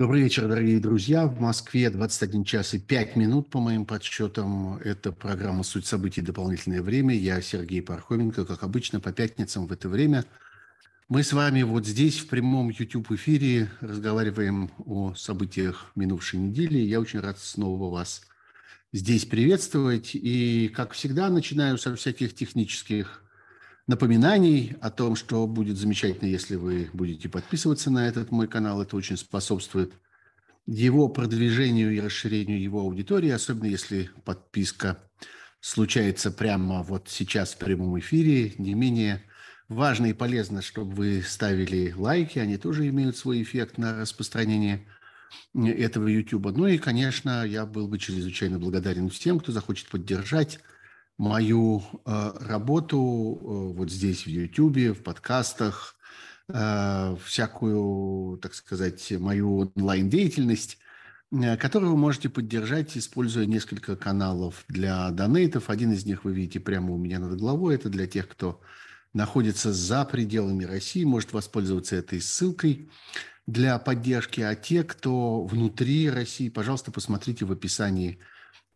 Добрый вечер, дорогие друзья. В Москве 21 час и 5 минут, по моим подсчетам. Это программа «Суть событий. Дополнительное время». Я Сергей Пархоменко. Как обычно, по пятницам в это время мы с вами вот здесь, в прямом YouTube-эфире, разговариваем о событиях минувшей недели. Я очень рад снова вас здесь приветствовать. И, как всегда, начинаю со всяких технических напоминаний о том, что будет замечательно, если вы будете подписываться на этот мой канал. Это очень способствует его продвижению и расширению его аудитории, особенно если подписка случается прямо вот сейчас в прямом эфире. Не менее важно и полезно, чтобы вы ставили лайки, они тоже имеют свой эффект на распространение этого YouTube. Ну и, конечно, я был бы чрезвычайно благодарен всем, кто захочет поддержать мою э, работу э, вот здесь в YouTube, в подкастах, э, всякую, так сказать, мою онлайн-деятельность, которую вы можете поддержать, используя несколько каналов для донейтов. Один из них вы видите прямо у меня над головой. Это для тех, кто находится за пределами России, может воспользоваться этой ссылкой для поддержки. А те, кто внутри России, пожалуйста, посмотрите в описании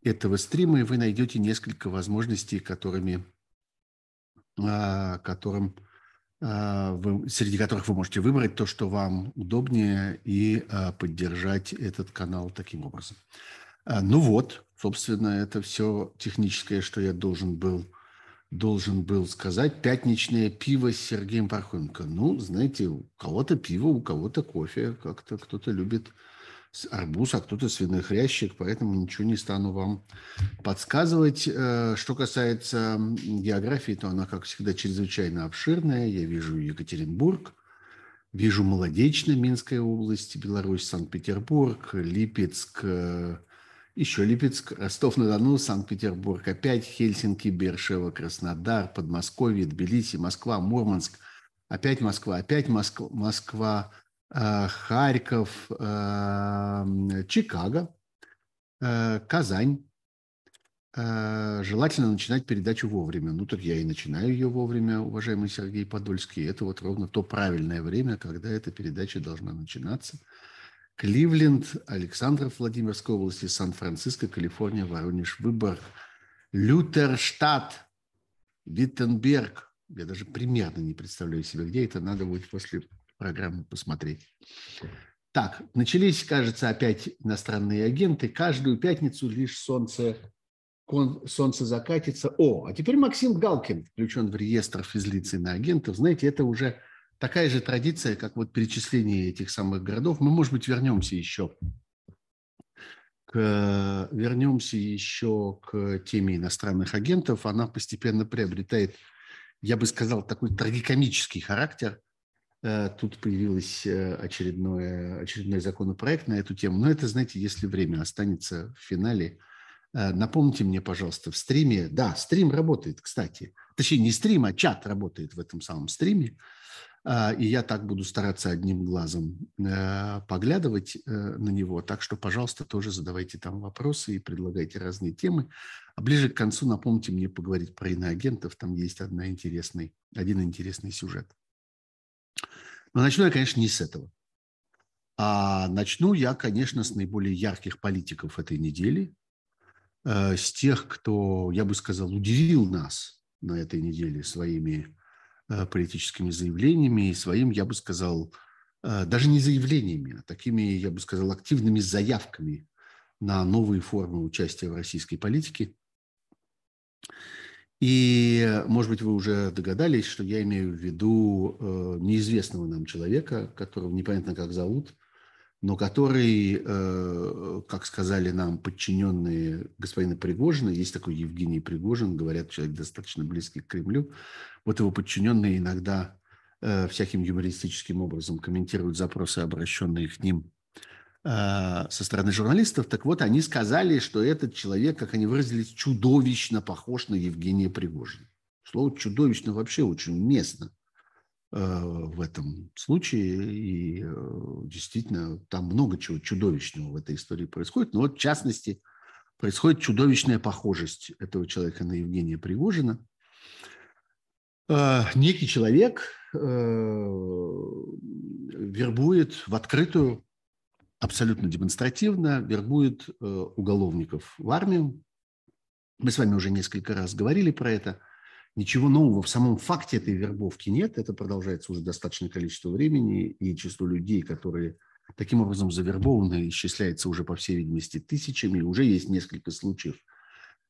этого стрима, и вы найдете несколько возможностей, которыми, а, которым, а, вы, среди которых вы можете выбрать то, что вам удобнее, и а, поддержать этот канал таким образом. Ну вот, собственно, это все техническое, что я должен был, должен был сказать. Пятничное пиво с Сергеем Пархоменко. Ну, знаете, у кого-то пиво, у кого-то кофе. Как-то кто-то любит арбуз, а кто-то свиной хрящик, поэтому ничего не стану вам подсказывать. Э, что касается географии, то она, как всегда, чрезвычайно обширная. Я вижу Екатеринбург, вижу Молодечно, Минская область, Беларусь, Санкт-Петербург, Липецк, э, еще Липецк, Ростов-на-Дону, Санкт-Петербург, опять Хельсинки, Бершева, Краснодар, Подмосковье, Тбилиси, Москва, Мурманск, опять Москва, опять Москва, Москва Харьков, э, Чикаго, э, Казань. Желательно начинать передачу вовремя. Ну, так я и начинаю ее вовремя, уважаемый Сергей Подольский. Это вот ровно то правильное время, когда эта передача должна начинаться. Кливленд, Александров, Владимирской области, Сан-Франциско, Калифорния, Воронеж, Выборг, Лютерштадт, Виттенберг. Я даже примерно не представляю себе, где это надо будет после программу посмотреть. Так, начались, кажется, опять иностранные агенты. Каждую пятницу лишь солнце, солнце закатится. О, а теперь Максим Галкин включен в реестр физлиц агентов. Знаете, это уже такая же традиция, как вот перечисление этих самых городов. Мы, может быть, вернемся еще вернемся еще к теме иностранных агентов. Она постепенно приобретает, я бы сказал, такой трагикомический характер. Э, тут появился э, очередной, очередной законопроект на эту тему. Но это, знаете, если время останется в финале. Э, напомните мне, пожалуйста, в стриме... Да, стрим работает, кстати. Точнее, не стрим, а чат работает в этом самом стриме. И я так буду стараться одним глазом поглядывать на него. Так что, пожалуйста, тоже задавайте там вопросы и предлагайте разные темы. А ближе к концу напомните мне поговорить про иноагентов. Там есть одна интересный, один интересный сюжет. Но начну я, конечно, не с этого. А начну я, конечно, с наиболее ярких политиков этой недели, э, с тех, кто, я бы сказал, удивил нас на этой неделе своими э, политическими заявлениями и своим, я бы сказал, э, даже не заявлениями, а такими, я бы сказал, активными заявками на новые формы участия в российской политике. И, может быть, вы уже догадались, что я имею в виду э, неизвестного нам человека, которого непонятно как зовут, но который, э, как сказали нам подчиненные господина Пригожина, есть такой Евгений Пригожин, говорят, человек достаточно близкий к Кремлю, вот его подчиненные иногда э, всяким юмористическим образом комментируют запросы, обращенные к ним со стороны журналистов, так вот, они сказали, что этот человек, как они выразились, чудовищно похож на Евгения Пригожина. Слово «чудовищно» вообще очень уместно э, в этом случае. И э, действительно, там много чего чудовищного в этой истории происходит. Но вот, в частности, происходит чудовищная похожесть этого человека на Евгения Пригожина. Некий человек вербует в открытую абсолютно демонстративно вербует э, уголовников в армию. Мы с вами уже несколько раз говорили про это. Ничего нового в самом факте этой вербовки нет. Это продолжается уже достаточное количество времени, и число людей, которые таким образом завербованы, исчисляется уже, по всей видимости, тысячами. Уже есть несколько случаев,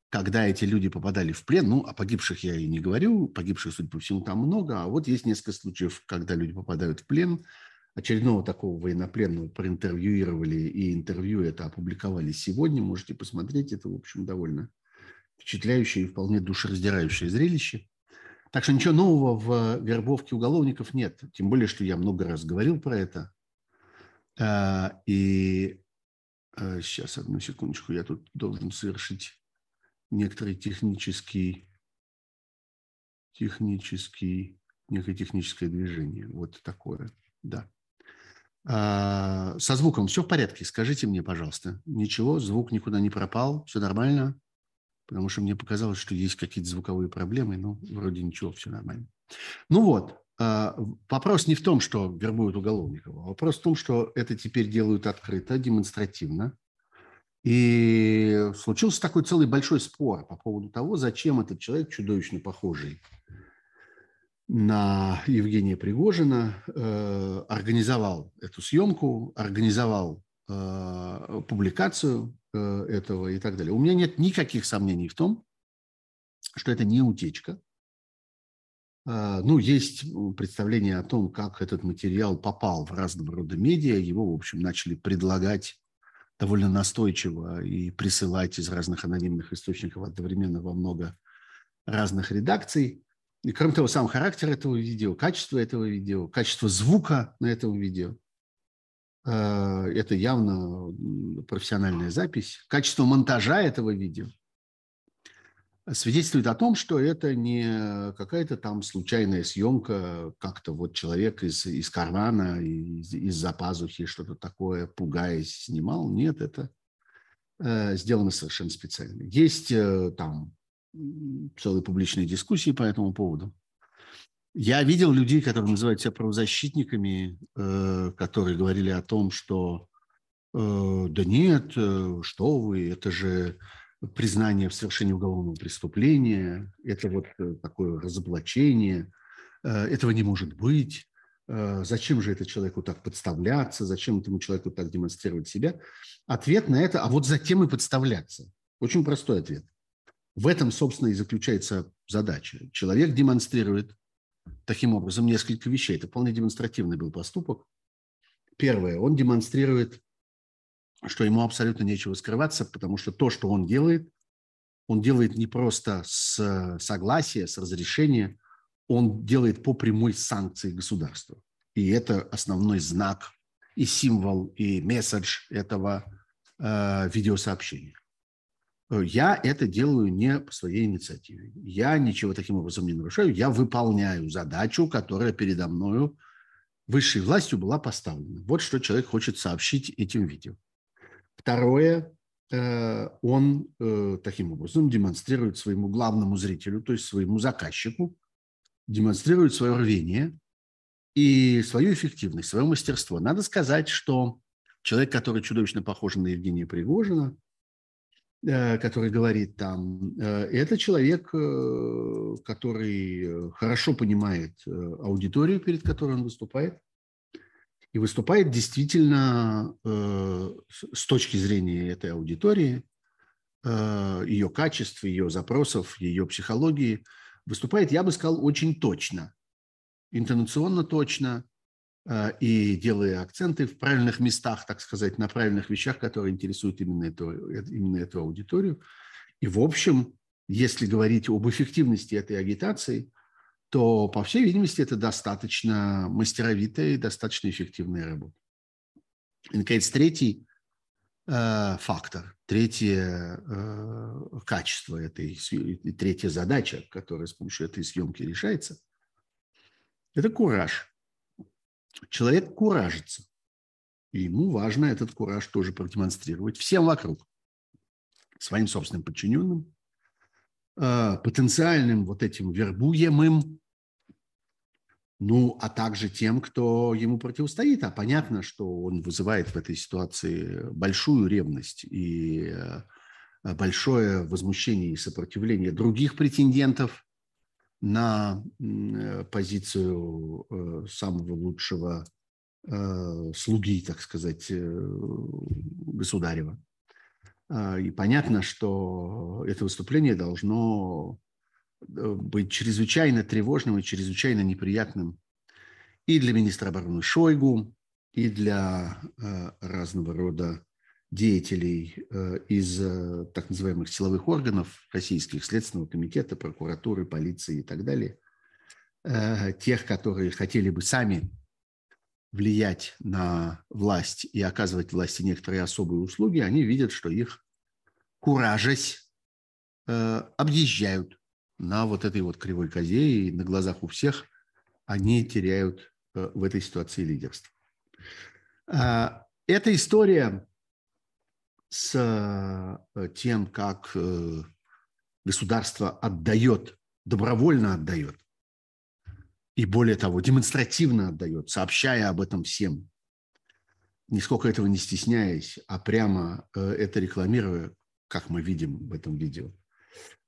когда эти люди попадали в плен. Ну, о погибших я и не говорю. Погибших, судя по всему, там много. А вот есть несколько случаев, когда люди попадают в плен – очередного такого военнопленного проинтервьюировали, и интервью это опубликовали сегодня. Можете посмотреть. Это, в общем, довольно впечатляющее и вполне душераздирающее зрелище. Так что ничего нового в вербовке уголовников нет. Тем более, что я много раз говорил про это. А, и сейчас, а, одну секундочку, я тут должен совершить некоторый технический, технический, некое техническое движение. Вот такое, да. А, со звуком все в порядке? Скажите мне, пожалуйста. Ничего, звук никуда не пропал, все нормально? Потому что мне показалось, что есть какие-то звуковые проблемы, но вроде ничего, все нормально. Ну вот, а, вопрос не в том, что вербуют уголовников, а вопрос в том, что это теперь делают открыто, демонстративно. И случился такой целый большой спор по поводу того, зачем этот человек, чудовищно похожий на Евгения Пригожина, э, организовал эту съемку, организовал э, публикацию э, этого и так далее. У меня нет никаких сомнений в том, что это не утечка. Ну, есть представление о том, как этот материал попал в разного рода медиа. Его, в общем, начали предлагать довольно настойчиво и присылать из разных анонимных источников одновременно во много разных редакций. И кроме того, сам характер этого видео, качество этого видео, качество звука на этом видео, э, это явно профессиональная запись. Качество монтажа этого видео свидетельствует о том, что это не какая-то там случайная съемка, как-то вот человек из, из кармана, из, из-за пазухи что-то такое, пугаясь, снимал. Нет, это э, сделано совершенно специально. Есть э, там целые публичные дискуссии по этому поводу. Я видел людей, которые называют себя правозащитниками, э, которые говорили о том, что э, да нет, э, что вы, это же признание в совершении уголовного преступления, это вот такое разоблачение, этого не может быть. Зачем же это человеку так подставляться? Зачем этому человеку так демонстрировать себя? Ответ на это, а вот затем и подставляться. Очень простой ответ. В этом, собственно, и заключается задача. Человек демонстрирует таким образом несколько вещей. Это вполне демонстративный был поступок. Первое, он демонстрирует, что ему абсолютно нечего скрываться, потому что то, что он делает, он делает не просто с согласия, с разрешения, он делает по прямой санкции государства. И это основной знак и символ, и месседж этого э, видеосообщения. Э, я это делаю не по своей инициативе. Я ничего таким образом не нарушаю. Я выполняю задачу, которая передо мною высшей властью была поставлена. Вот что человек хочет сообщить этим видео. Второе, э, он э, таким образом демонстрирует своему главному зрителю, то есть своему заказчику, демонстрирует свое рвение и свою эффективность, свое мастерство. Надо сказать, что человек, который чудовищно похож на Евгения Пригожина, который говорит там, э, это человек, э, который хорошо понимает аудиторию, перед которой он выступает, и выступает действительно с точки зрения этой аудитории, ее качеств, ее запросов, ее психологии, выступает, я бы сказал, очень точно, интонационно точно, Э, и делая акценты в правильных местах, так сказать, на правильных вещах, которые интересуют именно эту, именно эту аудиторию. И, в общем, если говорить об эффективности этой агитации, то, по всей видимости, это достаточно мастеровитая и достаточно эффективная работа. И, наконец, третий э, фактор, третье э, качество этой, третья задача, которая с помощью этой съемки решается, это кураж – человек куражится. И ему важно этот кураж тоже продемонстрировать всем вокруг. Своим собственным подчиненным, э, потенциальным вот этим вербуемым, ну, а также тем, кто ему противостоит. А понятно, что он вызывает в этой ситуации большую ревность и э, большое возмущение и сопротивление других претендентов на э, позицию э, самого лучшего слуги, так сказать, государева. А, и понятно, что это выступление должно Э, быть чрезвычайно тревожным и чрезвычайно неприятным и для министра обороны Шойгу, и для э, разного рода деятелей э, из так называемых силовых органов российских, Следственного комитета, прокуратуры, полиции и так далее, тех, которые хотели бы сами влиять на власть и оказывать власти некоторые особые услуги, они видят, что их, куражась, объезжают на вот этой вот кривой козе, и на глазах у всех они теряют э, в этой ситуации лидерство. А, эта история с э, тем, как э, государство отдает, добровольно отдает, и более того, демонстративно отдает, сообщая об этом всем, нисколько этого не стесняясь, а прямо это рекламируя, как мы видим в этом видео –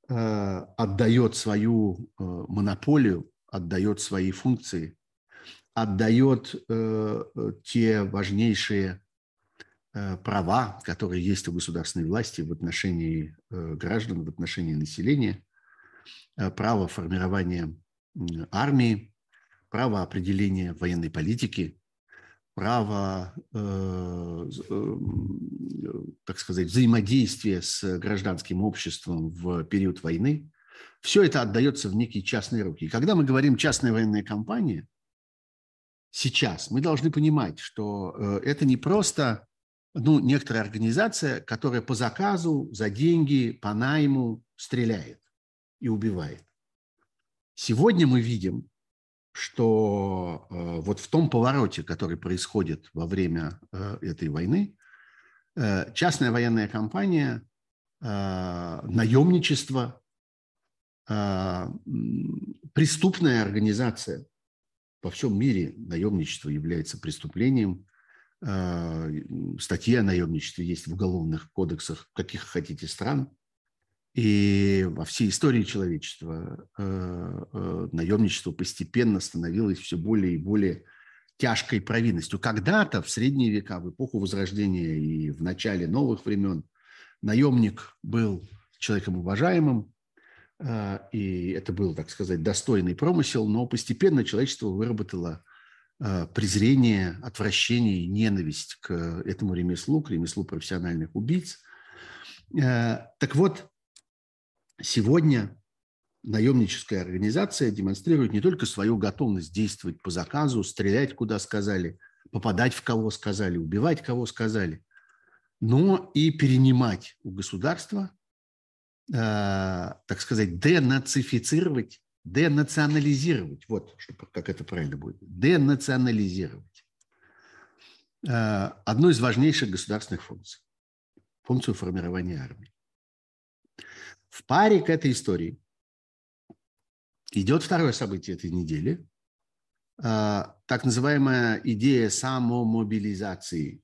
Э, отдает свою э, монополию, отдает свои функции, отдает э, те важнейшие права, которые есть у государственной власти в отношении граждан, в отношении населения, право формирования армии, право определения военной политики, право, э, э, так сказать, взаимодействия с гражданским обществом в период войны, все это отдается в некие частные руки. И когда мы говорим «частная военная компания», сейчас мы должны понимать, что э, это не просто ну, некоторая организация, которая по заказу, за деньги, по найму стреляет и убивает. Сегодня мы видим, что э, вот в том повороте, который происходит во время э, этой войны, э, частная военная компания, наемничество, преступная организация. Во всем мире наемничество является преступлением. Статьи о наемничестве есть в уголовных кодексах каких хотите стран. И во всей истории человечества э, э, наемничество постепенно становилось все более и более тяжкой провинностью. Когда-то в средние века, в эпоху Возрождения и в начале новых времен наемник был человеком уважаемым, и это был, так сказать, достойный промысел, но постепенно человечество выработало презрение, отвращение ненависть к этому ремеслу, к ремеслу профессиональных убийц. Так вот, Сегодня наемническая организация демонстрирует не только свою готовность действовать по заказу, стрелять куда сказали, попадать в кого сказали, убивать кого сказали, но и перенимать у государства, э, так сказать, денацифицировать, денационализировать, вот как это правильно будет, денационализировать. Э, одну из важнейших государственных функций, функцию формирования армии. В паре к этой истории идет второе событие этой недели, а, так называемая идея самомобилизации,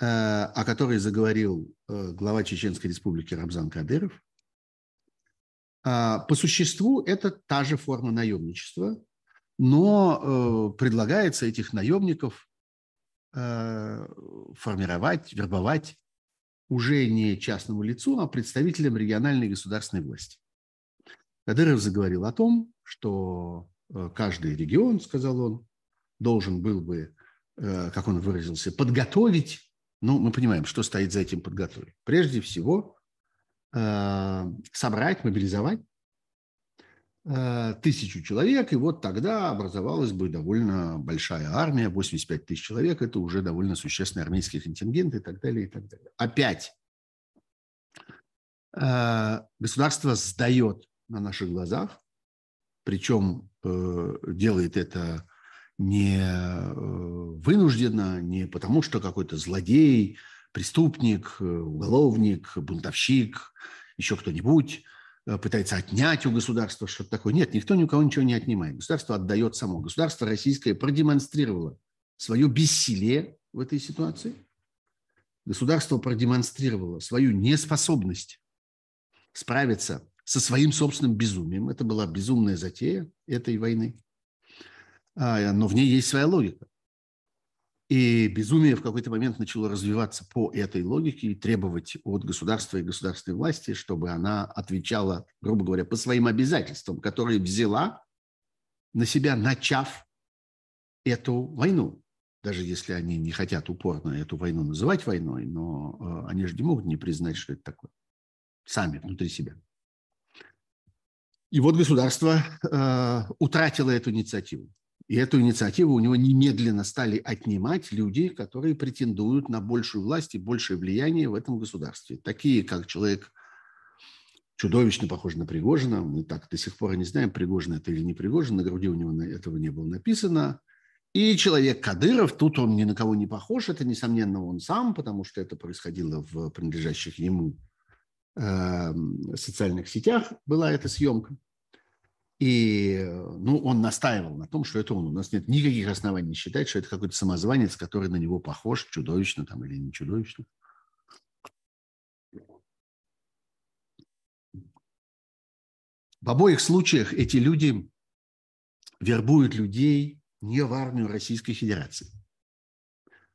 а, о которой заговорил глава Чеченской республики Рамзан Кадыров. По существу это та же форма наемничества, но предлагается этих наемников формировать, вербовать уже не частному лицу, а представителям региональной государственной власти. Кадыров заговорил о том, что э, каждый регион, сказал он, должен был бы, э, как он выразился, подготовить, ну, мы понимаем, что стоит за этим подготовить. Прежде всего, э, собрать, мобилизовать Э, тысячу человек, и вот тогда образовалась бы довольно большая армия, 85 тысяч человек, это уже довольно существенный армейский контингент и так далее, и так далее. Опять э, государство сдает на наших глазах, причем э, делает это не вынужденно, не потому что какой-то злодей, преступник, уголовник, бунтовщик, еще кто-нибудь – э, пытается отнять у государства что-то такое. Нет, никто ни у кого ничего не отнимает. Государство отдает само. Государство российское продемонстрировало свое бессилие в этой ситуации. Государство продемонстрировало свою неспособность справиться со своим собственным безумием. Это была безумная затея этой войны. А, но в ней есть своя логика. И безумие в какой-то момент начало развиваться по этой логике и требовать от государства и государственной власти, чтобы она отвечала, грубо говоря, по своим обязательствам, которые взяла на себя, начав эту войну. Даже если они не хотят упорно эту войну называть войной, но э, они же не могут не признать, что это такое. Сами, внутри себя. И вот государство э, утратило эту инициативу. И эту инициативу у него немедленно стали отнимать люди, которые претендуют на большую власть и большее влияние в этом государстве. Такие, как человек чудовищно похож на Пригожина. Мы так до сих пор не знаем, Пригожин это или не Пригожин. На груди у него этого не было написано. И человек Кадыров, тут он ни на кого не похож. Это, несомненно, он сам, потому что это происходило в принадлежащих ему э, социальных сетях, была эта съемка. И ну, он настаивал на том, что это он. У нас нет никаких оснований считать, что это какой-то самозванец, который на него похож чудовищно там, или не чудовищно. В обоих случаях эти люди вербуют людей не в армию Российской Федерации.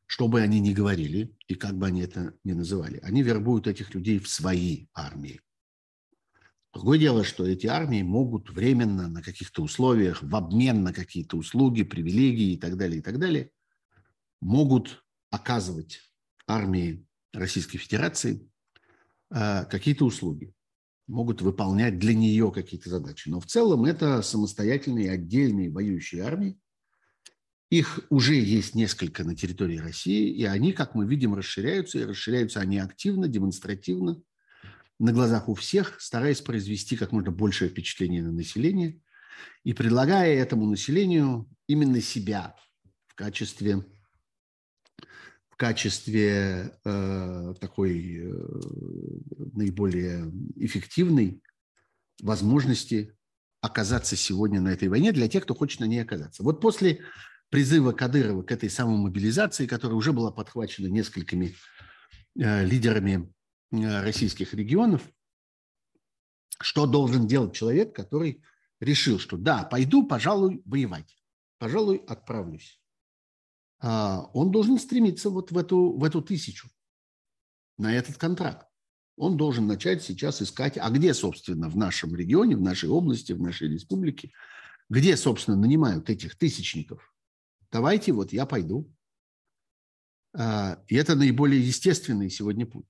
Что бы они ни говорили и как бы они это ни называли. Они вербуют этих людей в свои армии. Другое дело, что эти армии могут временно на каких-то условиях, в обмен на какие-то услуги, привилегии и так далее, и так далее, могут оказывать армии Российской Федерации э, какие-то услуги, могут выполнять для нее какие-то задачи. Но в целом это самостоятельные отдельные воюющие армии. Их уже есть несколько на территории России, и они, как мы видим, расширяются, и расширяются они активно, демонстративно – на глазах у всех, стараясь произвести как можно большее впечатление на население и предлагая этому населению именно себя в качестве, в качестве э, такой э, наиболее эффективной возможности оказаться сегодня на этой войне для тех, кто хочет на ней оказаться. Вот после призыва Кадырова к этой самой мобилизации, которая уже была подхвачена несколькими э, лидерами российских регионов, что должен делать человек, который решил, что да, пойду, пожалуй, воевать, пожалуй, отправлюсь. А, он должен стремиться вот в эту, в эту тысячу, на этот контракт. Он должен начать сейчас искать, а где, собственно, в нашем регионе, в нашей области, в нашей республике, где, собственно, нанимают этих тысячников. Давайте, вот я пойду. А, и это наиболее естественный сегодня путь.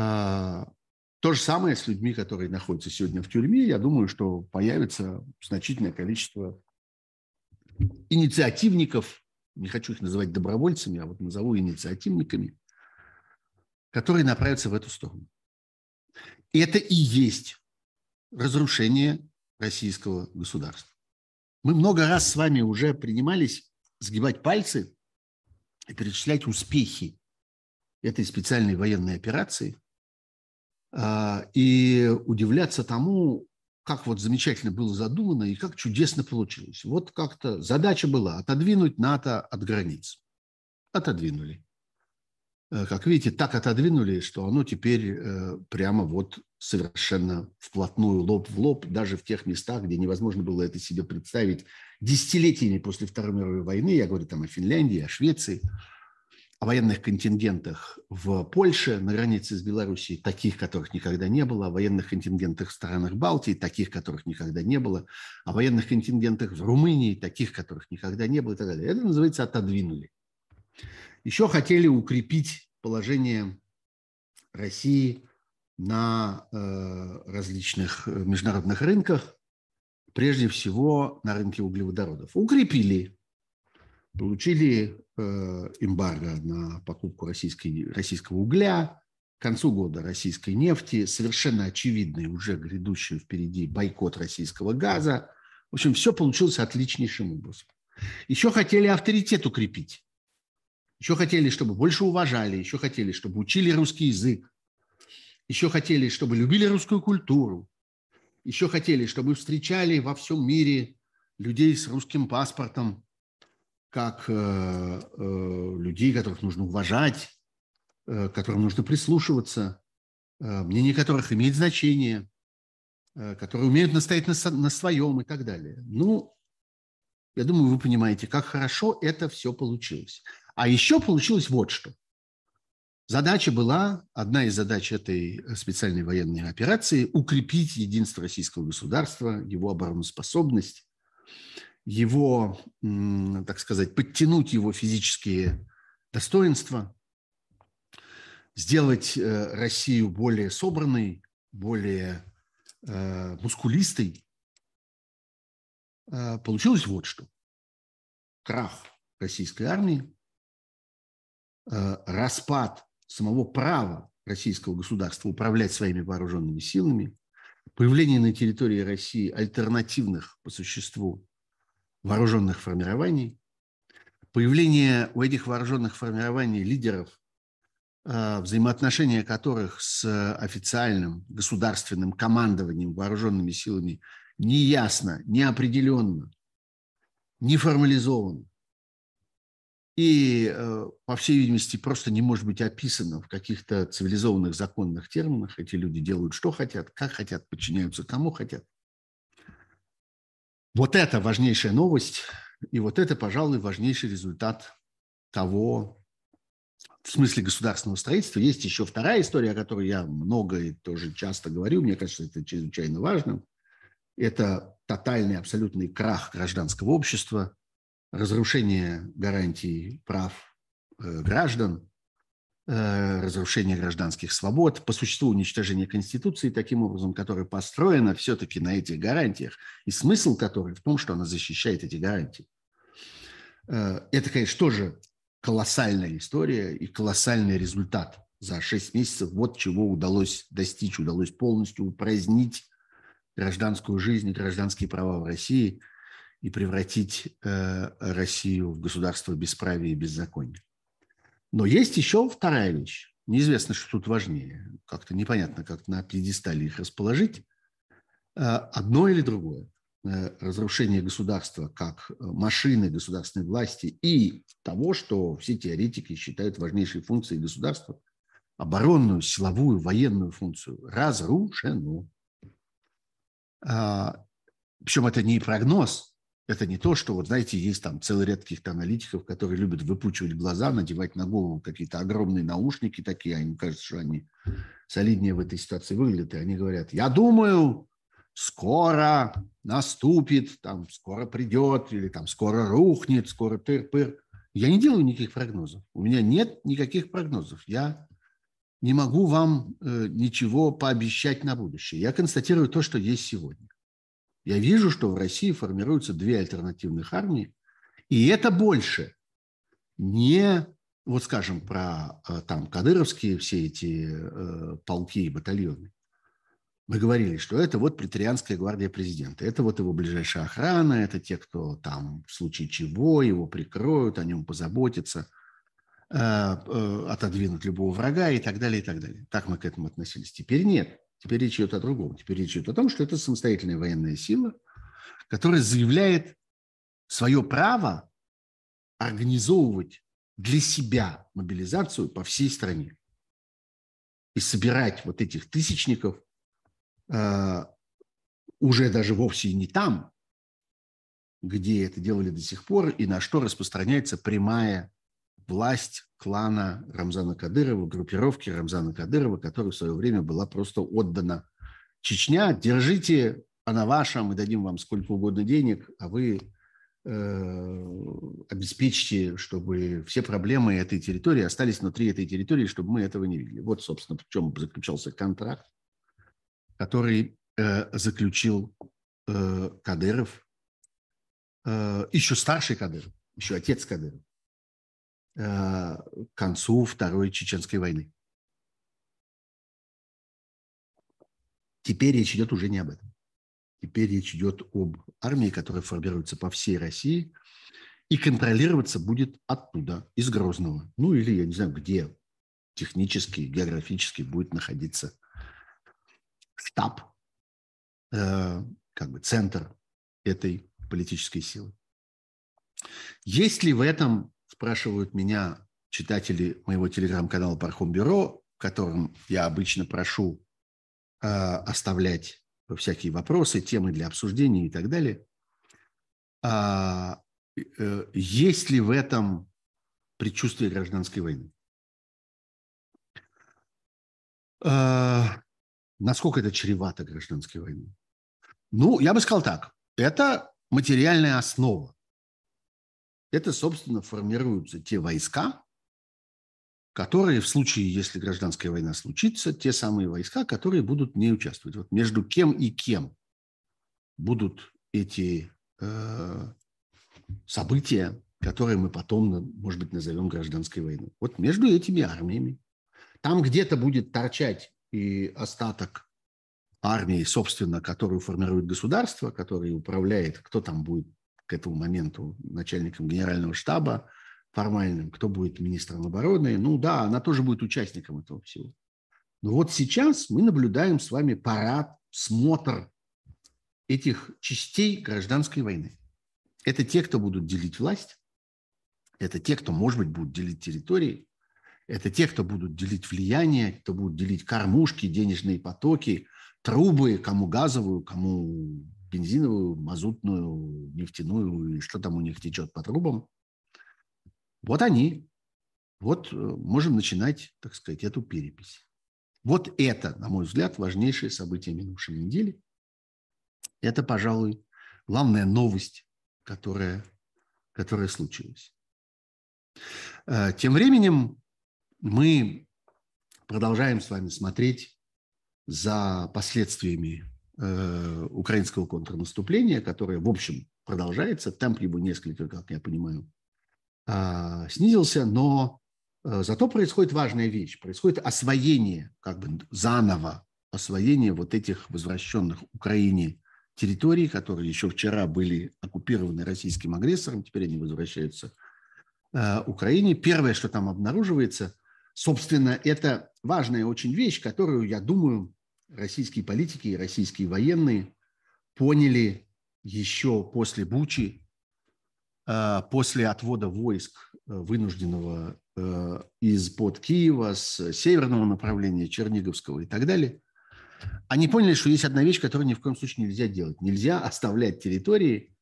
А, то же самое с людьми, которые находятся сегодня в тюрьме. Я думаю, что появится значительное количество инициативников, не хочу их называть добровольцами, а вот назову инициативниками, которые направятся в эту сторону. И это и есть разрушение российского государства. Мы много раз с вами уже принимались сгибать пальцы и перечислять успехи этой специальной военной операции и удивляться тому, как вот замечательно было задумано и как чудесно получилось. Вот как-то задача была отодвинуть НАТО от границ. Отодвинули. Э, как видите, так отодвинули, что оно теперь э, прямо вот совершенно вплотную, лоб в лоб, даже в тех местах, где невозможно было это себе представить десятилетиями после Второй мировой войны. Я говорю там о Финляндии, о Швеции – о военных контингентах в Польше на границе с Белоруссией, таких, которых никогда не было, о военных контингентах в странах Балтии, таких, которых никогда не было, о военных контингентах в Румынии, таких, которых никогда не было и так далее. Это называется «отодвинули». Еще хотели укрепить положение России на э, различных международных рынках, прежде всего на рынке углеводородов. Укрепили, получили эмбарго на покупку российской, российского угля, к концу года российской нефти, совершенно очевидный уже грядущий впереди бойкот российского газа. В общем, все получилось отличнейшим образом. Еще хотели авторитет укрепить. Еще хотели, чтобы больше уважали, еще хотели, чтобы учили русский язык. еще хотели, чтобы любили русскую культуру, еще хотели, чтобы встречали во всем мире людей с русским паспортом, как э, э, людей, которых нужно уважать, э, которым нужно прислушиваться, мнение которых имеет значение, которые умеют настоять на, на своем и так далее. Ну, я думаю, вы понимаете, как хорошо это все получилось. А еще получилось вот что. Задача была, одна из задач этой специальной военной операции – укрепить единство российского государства, его обороноспособность, его, так сказать, подтянуть его физические достоинства, сделать э, Россию более собранной, более э, мускулистой, э, получилось вот что. Крах российской армии, распад самого права российского государства управлять своими вооруженными силами, появление на территории России альтернативных по существу вооруженных формирований, появление у этих вооруженных формирований лидеров, а, взаимоотношения которых с официальным государственным командованием вооруженными силами не ясно, не определенно, не формализовано. И, э, по всей видимости, просто не может быть описано в каких-то цивилизованных законных терминах. Эти люди делают, что хотят, как хотят, подчиняются кому хотят. Вот это важнейшая новость, и вот это, пожалуй, важнейший результат того, в смысле государственного строительства. Есть еще вторая история, о которой я много и тоже часто говорю, мне кажется, это чрезвычайно важно. Это тотальный, абсолютный крах гражданского общества, разрушение гарантий прав э, граждан, разрушение гражданских свобод, по существу уничтожение Конституции таким образом, которая построена все-таки на этих гарантиях, и смысл которой в том, что она защищает эти гарантии. Э, это, конечно, тоже колоссальная история и колоссальный результат за 6 месяцев. Вот чего удалось достичь, удалось полностью упразднить гражданскую жизнь и гражданские права в России и превратить э, Россию в государство бесправия и беззакония. Но есть еще вторая вещь. Неизвестно, что тут важнее. Как-то непонятно, как на пьедестале их расположить. Э, одно или другое. Э, разрушение государства как машины государственной власти и того, что все теоретики считают важнейшей функцией государства, оборонную, силовую, военную функцию, разрушено. А, Причем это не прогноз, это не то, что, вот знаете, есть там целый ряд каких-то аналитиков, которые любят выпучивать глаза, надевать на голову какие-то огромные наушники такие, а им кажется, что они солиднее в этой ситуации выглядят, и они говорят, я думаю, скоро наступит, там, скоро придет, или там скоро рухнет, скоро тыр-пыр. Я не делаю никаких прогнозов. У меня нет никаких прогнозов. Я не могу вам э, ничего пообещать на будущее. Я констатирую то, что есть сегодня. Я вижу, что в России формируются две альтернативных армии, и это больше не, вот скажем, про э, там кадыровские все эти э, полки и батальоны. Мы говорили, что это вот претарианская гвардия президента, это вот его ближайшая охрана, это те, кто там в случае чего его прикроют, о нем позаботятся, э, э, отодвинут любого врага и так далее, и так далее. Так мы к этому относились. Теперь нет. Теперь речь идет о другом. Теперь речь идет о том, что это самостоятельная военная сила, которая заявляет свое право организовывать для себя мобилизацию по всей стране и собирать вот этих тысячников э, уже даже вовсе не там, где это делали до сих пор и на что распространяется прямая власть клана Рамзана Кадырова, группировки Рамзана Кадырова, которая в свое время была просто отдана Чечня. Держите, она ваша, мы дадим вам сколько угодно денег, а вы э, обеспечьте, чтобы все проблемы этой территории остались внутри этой территории, чтобы мы этого не видели. Вот, собственно, в чем заключался контракт, который э, заключил э, Кадыров, э, еще старший Кадыров, еще отец Кадыров к концу Второй Чеченской войны. Теперь речь идет уже не об этом. Теперь речь идет об армии, которая формируется по всей России и контролироваться будет оттуда, из Грозного. Ну или я не знаю, где технически, географически будет находиться штаб, э, как бы центр этой политической силы. Есть ли в этом, спрашивают меня читатели моего телеграм-канала Пархом Бюро, в котором я обычно прошу э, оставлять всякие вопросы, темы для обсуждения и так далее. А, э, есть ли в этом предчувствие гражданской войны? А, насколько это чревато гражданской войной? Ну, я бы сказал так. Это материальная основа. Это, собственно, формируются те войска, которые в случае, если гражданская война случится, те самые войска, которые будут не участвовать. Вот между кем и кем будут эти э, события, которые мы потом, может быть, назовем гражданской войной. Вот между этими армиями. Там где-то будет торчать и остаток армии, собственно, которую формирует государство, который управляет, кто там будет к этому моменту начальником генерального штаба, формальным, кто будет министром обороны. Ну да, она тоже будет участником этого всего. Но вот сейчас мы наблюдаем с вами парад, смотр этих частей гражданской войны. Это те, кто будут делить власть, это те, кто, может быть, будут делить территории, это те, кто будут делить влияние, кто будут делить кормушки, денежные потоки, трубы, кому газовую, кому бензиновую, мазутную, нефтяную, и что там у них течет по трубам. Вот они. Вот э, можем начинать, так сказать, эту перепись. Вот это, на мой взгляд, важнейшее событие минувшей недели. Это, пожалуй, главная новость, которая, которая случилась. Э, тем временем мы продолжаем с вами смотреть за последствиями украинского контрнаступления, которое, в общем, продолжается. Темп его несколько, как я понимаю, а, снизился, но э, зато происходит важная вещь. Происходит освоение, как бы заново освоение вот этих возвращенных Украине территорий, которые еще вчера были оккупированы российским агрессором, теперь они возвращаются э, Украине. Первое, что там обнаруживается, собственно, это важная очень вещь, которую, я думаю, российские политики и российские военные поняли еще после Бучи, Э, после отвода войск э, вынужденного э, из-под Киева, с северного направления, Черниговского и так далее, они поняли, что есть одна вещь, которую ни в коем случае нельзя делать. Нельзя оставлять территории,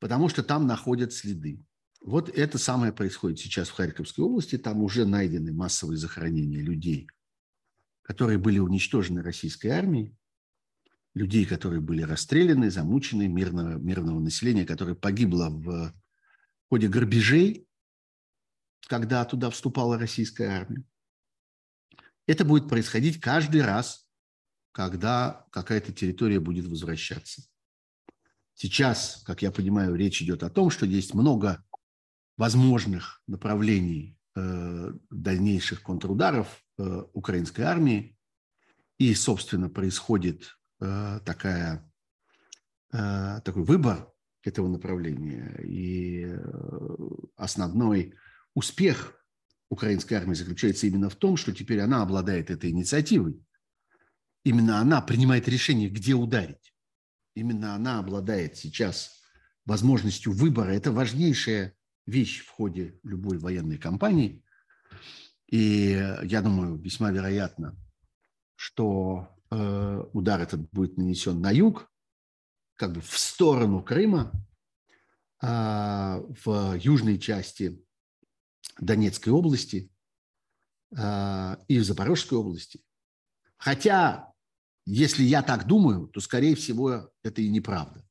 потому что там находят следы. Вот это самое происходит сейчас в Харьковской области. Там уже найдены массовые захоронения людей, которые были уничтожены российской армией, людей, которые были расстреляны, замучены, мирного, мирного населения, которое погибло в в ходе грабежей, когда туда вступала российская армия. Это будет происходить каждый раз, когда какая-то территория будет возвращаться. Сейчас, как я понимаю, речь идет о том, что есть много возможных направлений э, дальнейших контрударов э, украинской армии, и, собственно, происходит э, такая, э, такой выбор этого направления. И основной успех украинской армии заключается именно в том, что теперь она обладает этой инициативой. Именно она принимает решение, где ударить. Именно она обладает сейчас возможностью выбора. Это важнейшая вещь в ходе любой военной кампании. И я думаю, весьма вероятно, что э, удар этот будет нанесен на юг, как бы в сторону Крыма, а, в южной части Донецкой области а, и в Запорожской области. Хотя, если я так думаю, то, скорее всего, это и неправда.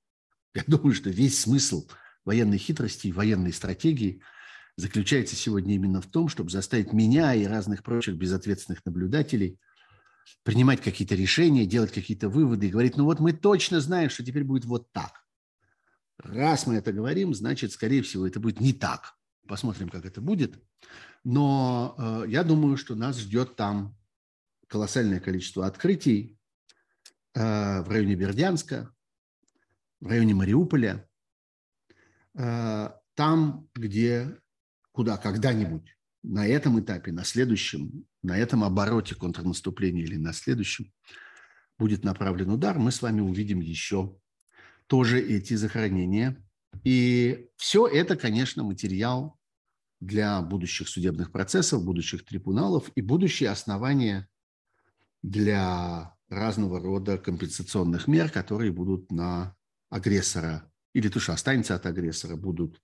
Я думаю, что весь смысл военной хитрости военной стратегии заключается сегодня именно в том, чтобы заставить меня и разных прочих безответственных наблюдателей принимать какие-то решения, делать какие-то выводы и говорить, ну вот мы точно знаем, что теперь будет вот так. Раз мы это говорим, значит, скорее всего, это будет не так. Посмотрим, как это будет. Но э, я думаю, что нас ждет там колоссальное количество открытий э, в районе Бердянска, в районе Мариуполя, э, там, где, куда когда-нибудь на этом этапе, на следующем, на этом обороте контрнаступления или на следующем, будет направлен удар, мы с вами увидим еще тоже эти захоронения. И все это, конечно, материал для будущих судебных процессов, будущих трибуналов и будущие основания для разного рода компенсационных мер, которые будут на агрессора или то, что останется от агрессора, будут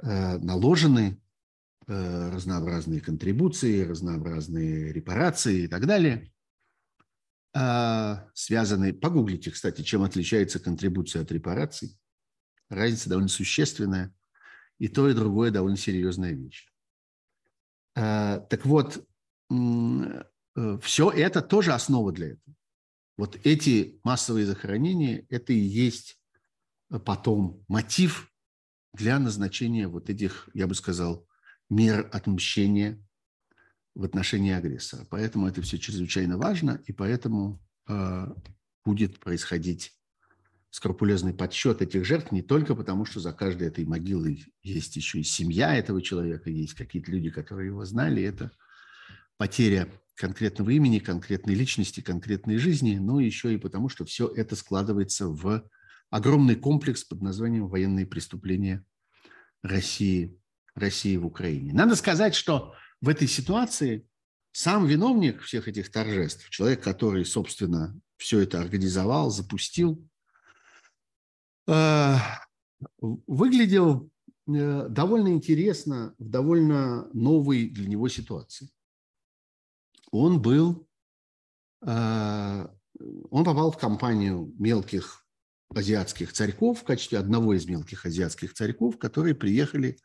э, наложены разнообразные контрибуции, разнообразные репарации и так далее, э, связанные... Погуглите, кстати, чем отличается контрибуция от репараций. Разница довольно существенная. И то, и другое довольно серьезная вещь. Э, так вот, э, все это тоже основа для этого. Вот эти массовые захоронения – это и есть потом мотив для назначения вот этих, я бы сказал, мер отмщения в отношении агрессора. Поэтому это все чрезвычайно важно, и поэтому э, будет происходить скрупулезный подсчет этих жертв не только потому, что за каждой этой могилой есть еще и семья этого человека, есть какие-то люди, которые его знали. Это потеря конкретного имени, конкретной личности, конкретной жизни, но еще и потому, что все это складывается в огромный комплекс под названием «Военные преступления России, России в Украине». Надо сказать, что в этой ситуации сам виновник всех этих торжеств, человек, который, собственно, все это организовал, запустил, Э, выглядел э, довольно интересно в довольно новой для него ситуации. Он был, э, он попал в компанию мелких азиатских царьков в качестве одного из мелких азиатских царьков, которые приехали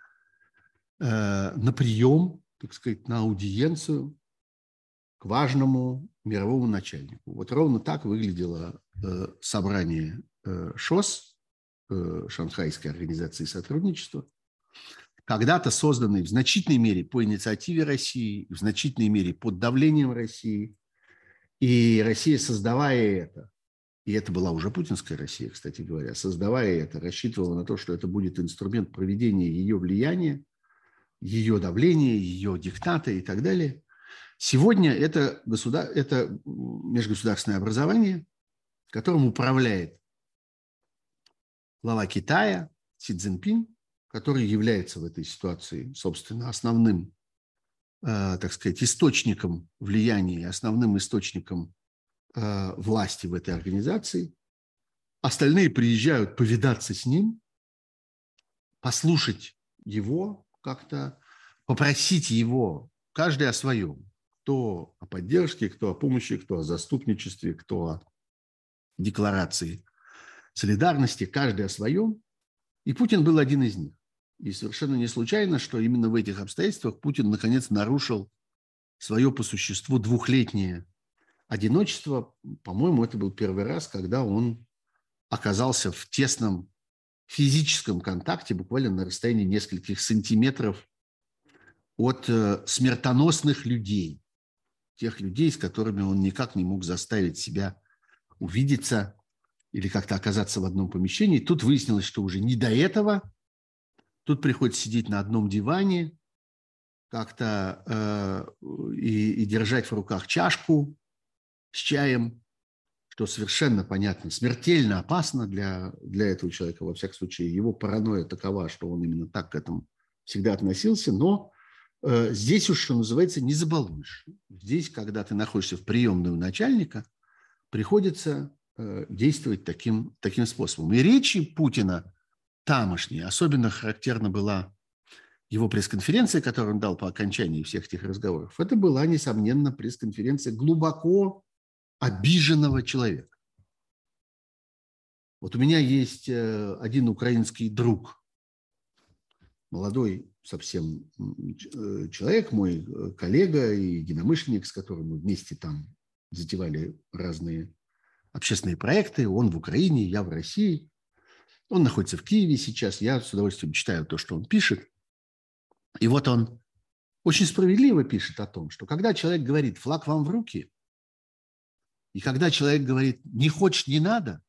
на прием, так сказать, на аудиенцию к важному мировому начальнику. Вот ровно так выглядело собрание ШОС Э, Шанхайской организации сотрудничества, когда-то созданный в значительной мере по инициативе России, в значительной мере под давлением России. И Россия, создавая это, и это была уже путинская Россия, кстати говоря, создавая это, рассчитывала на то, что это будет инструмент проведения ее влияния, ее давления, ее диктата и так далее. Сегодня это, государ... это межгосударственное образование, которым управляет глава Китая Си Цзиньпин, который является в этой ситуации, собственно, основным, э, так сказать, источником влияния, основным источником э, власти в этой организации. Остальные приезжают повидаться с ним, послушать его как-то, попросить его, каждый о своем. Кто о поддержке, кто о помощи, кто о заступничестве, кто о декларации солидарности, каждый о своем. И Путин был один из них. И совершенно не случайно, что именно в этих обстоятельствах Путин наконец нарушил свое по существу двухлетнее одиночество. По-моему, это был первый раз, когда он оказался в тесном физическом контакте, буквально на расстоянии нескольких сантиметров от э, смертоносных людей, тех людей, с которыми он никак не мог заставить себя увидеться, или как-то оказаться в одном помещении. Тут выяснилось, что уже не до этого. Тут приходится сидеть на одном диване, как-то э, и, и держать в руках чашку с чаем, что совершенно понятно, смертельно опасно для, для этого человека. Во всяком случае, его паранойя такова, что он именно так к этому всегда относился. Но э, здесь уж, что называется, не забалуешь. Здесь, когда ты находишься в приемной у начальника, приходится Э, действовать таким, таким способом. И речи Путина тамошние, особенно характерна была его пресс-конференция, которую он дал по окончании всех этих разговоров, это была, несомненно, пресс-конференция глубоко обиженного человека. Вот у меня есть э, один украинский друг, молодой совсем э, человек, мой коллега и единомышленник, с которым мы вместе там затевали разные общественные проекты. Он в Украине, я в России. Он находится в Киеве сейчас. Я с удовольствием читаю то, что он пишет. И вот он очень справедливо пишет о том, что когда человек говорит «флаг вам в руки», и когда человек говорит «не хочешь, не надо»,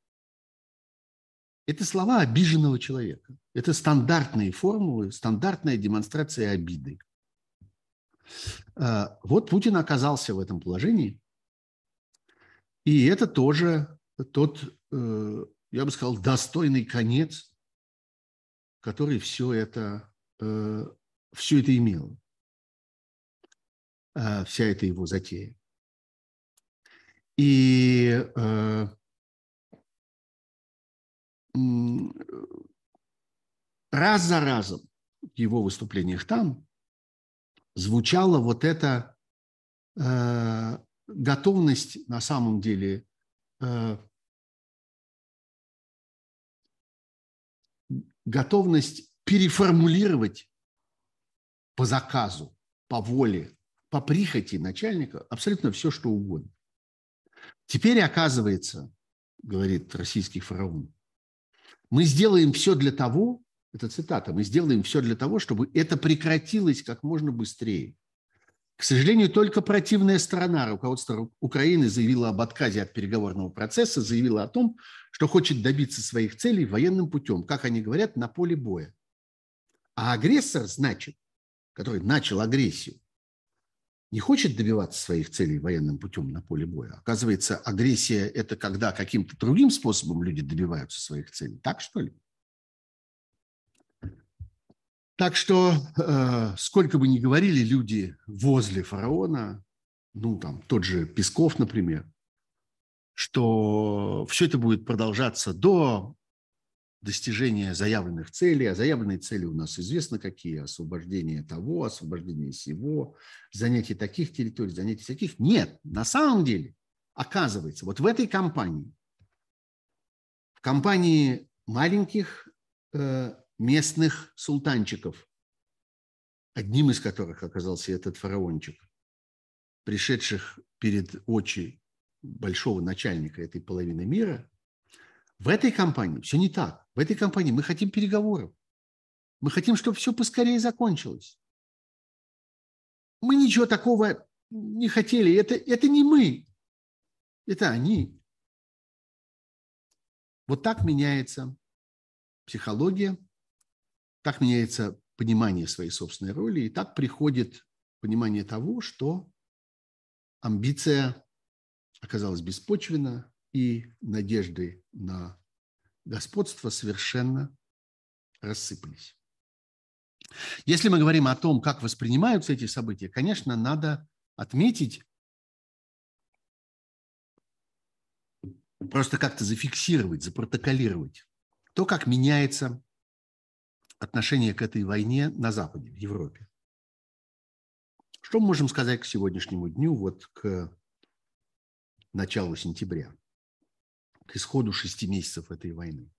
это слова обиженного человека. Это стандартные формулы, стандартная демонстрация обиды. А, вот Путин оказался в этом положении. И это тоже тот, э, я бы сказал, достойный конец, который все это, э, все это имел. Э, вся эта его затея. И раз за разом в его выступлениях там звучала вот эта э, готовность на самом деле э, готовность переформулировать по заказу, по воле, по прихоти начальника абсолютно все, что угодно. Теперь оказывается, говорит российский фараон, мы сделаем все для того, это цитата, мы сделаем все для того, чтобы это прекратилось как можно быстрее. К сожалению, только противная сторона, руководство Украины заявила об отказе от переговорного процесса, заявила о том, что хочет добиться своих целей военным путем, как они говорят, на поле боя. А агрессор, значит, который начал агрессию, не хочет добиваться своих целей военным путем на поле боя. Оказывается, агрессия – это когда каким-то другим способом люди добиваются своих целей. Так что ли? Так что, э, сколько бы ни говорили люди возле фараона, ну, там, тот же Песков, например, что все это будет продолжаться до достижения заявленных целей. А заявленные цели у нас известно какие. Освобождение того, освобождение сего, занятие таких территорий, занятие таких. Нет, на самом деле, оказывается, вот в этой компании, в компании маленьких э, местных султанчиков, одним из которых оказался этот фараончик, пришедших перед очи большого начальника этой половины мира, в этой компании все не так. В этой компании мы хотим переговоров. Мы хотим, чтобы все поскорее закончилось. Мы ничего такого не хотели. Это, это не мы. Это они. Вот так меняется психология так меняется понимание своей собственной роли, и так приходит понимание того, что амбиция оказалась беспочвена, и надежды на господство совершенно рассыпались. Если мы говорим о том, как воспринимаются эти события, конечно, надо отметить, просто как-то зафиксировать, запротоколировать то, как меняется отношение к этой войне на Западе, в Европе. Что мы можем сказать к сегодняшнему дню, вот к началу сентября, к исходу шести месяцев этой войны?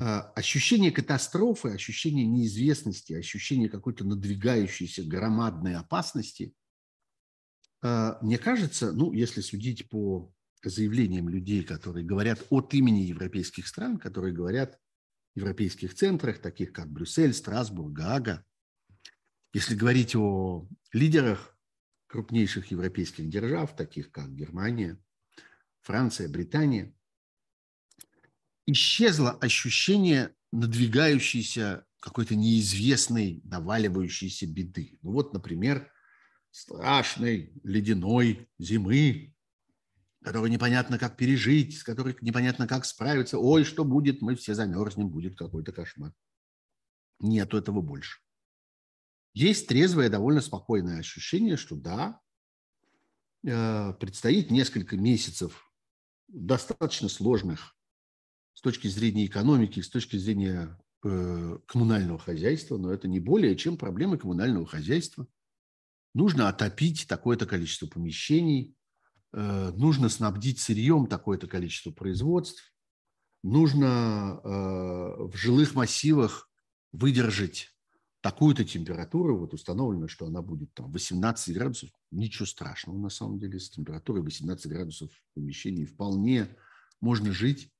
А, ощущение катастрофы, ощущение неизвестности, ощущение какой-то надвигающейся громадной опасности, а, мне кажется, ну, если судить по заявлениям людей, которые говорят от имени европейских стран, которые говорят европейских центрах, таких как Брюссель, Страсбург, Гаага. Если говорить о лидерах крупнейших европейских держав, таких как Германия, Франция, Британия, исчезло ощущение надвигающейся какой-то неизвестной, наваливающейся беды. Ну вот, например, страшной ледяной зимы которую непонятно как пережить, с которой непонятно как справиться. Ой, что будет, мы все замерзнем, будет какой-то кошмар. Нету этого больше. Есть трезвое, довольно спокойное ощущение, что да, э, предстоит несколько месяцев достаточно сложных с точки зрения экономики, с точки зрения э, коммунального хозяйства, но это не более чем проблемы коммунального хозяйства. Нужно отопить такое-то количество помещений, Э, нужно снабдить сырьем такое-то количество производств, нужно э, в жилых массивах выдержать такую-то температуру, вот установлено, что она будет там 18 градусов, ничего страшного на самом деле, с температурой 18 градусов в помещении вполне можно жить,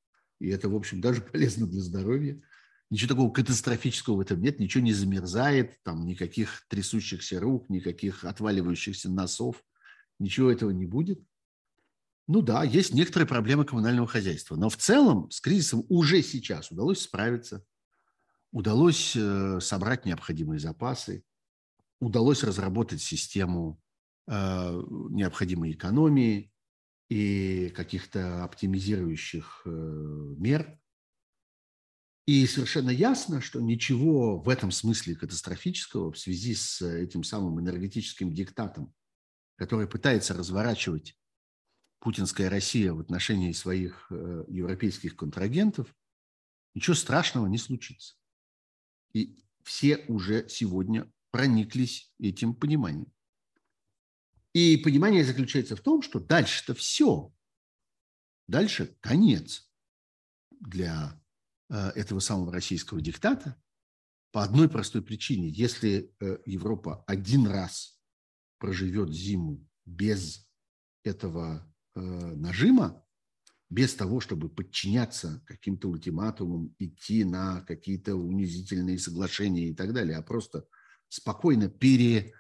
и это, в общем, даже полезно для здоровья. Ничего такого катастрофического в этом нет, ничего не замерзает, там никаких трясущихся рук, никаких отваливающихся носов, ничего этого не будет. Ну да, есть некоторые проблемы коммунального хозяйства, но в целом с кризисом уже сейчас удалось справиться, удалось э, собрать необходимые запасы, удалось разработать систему э, необходимой экономии, и каких-то оптимизирующих э, мер. И совершенно ясно, что ничего в этом смысле катастрофического в связи с этим самым энергетическим диктатом, который пытается разворачивать путинская Россия в отношении своих европейских контрагентов, ничего страшного не случится. И все уже сегодня прониклись этим пониманием. И понимание заключается в том, что дальше-то все. Дальше конец для э, этого самого российского диктата по одной простой причине. Если э, Европа один раз проживет зиму без этого э, нажима, без того, чтобы подчиняться каким-то ультиматумам, идти на какие-то унизительные соглашения и так далее, а просто спокойно пере,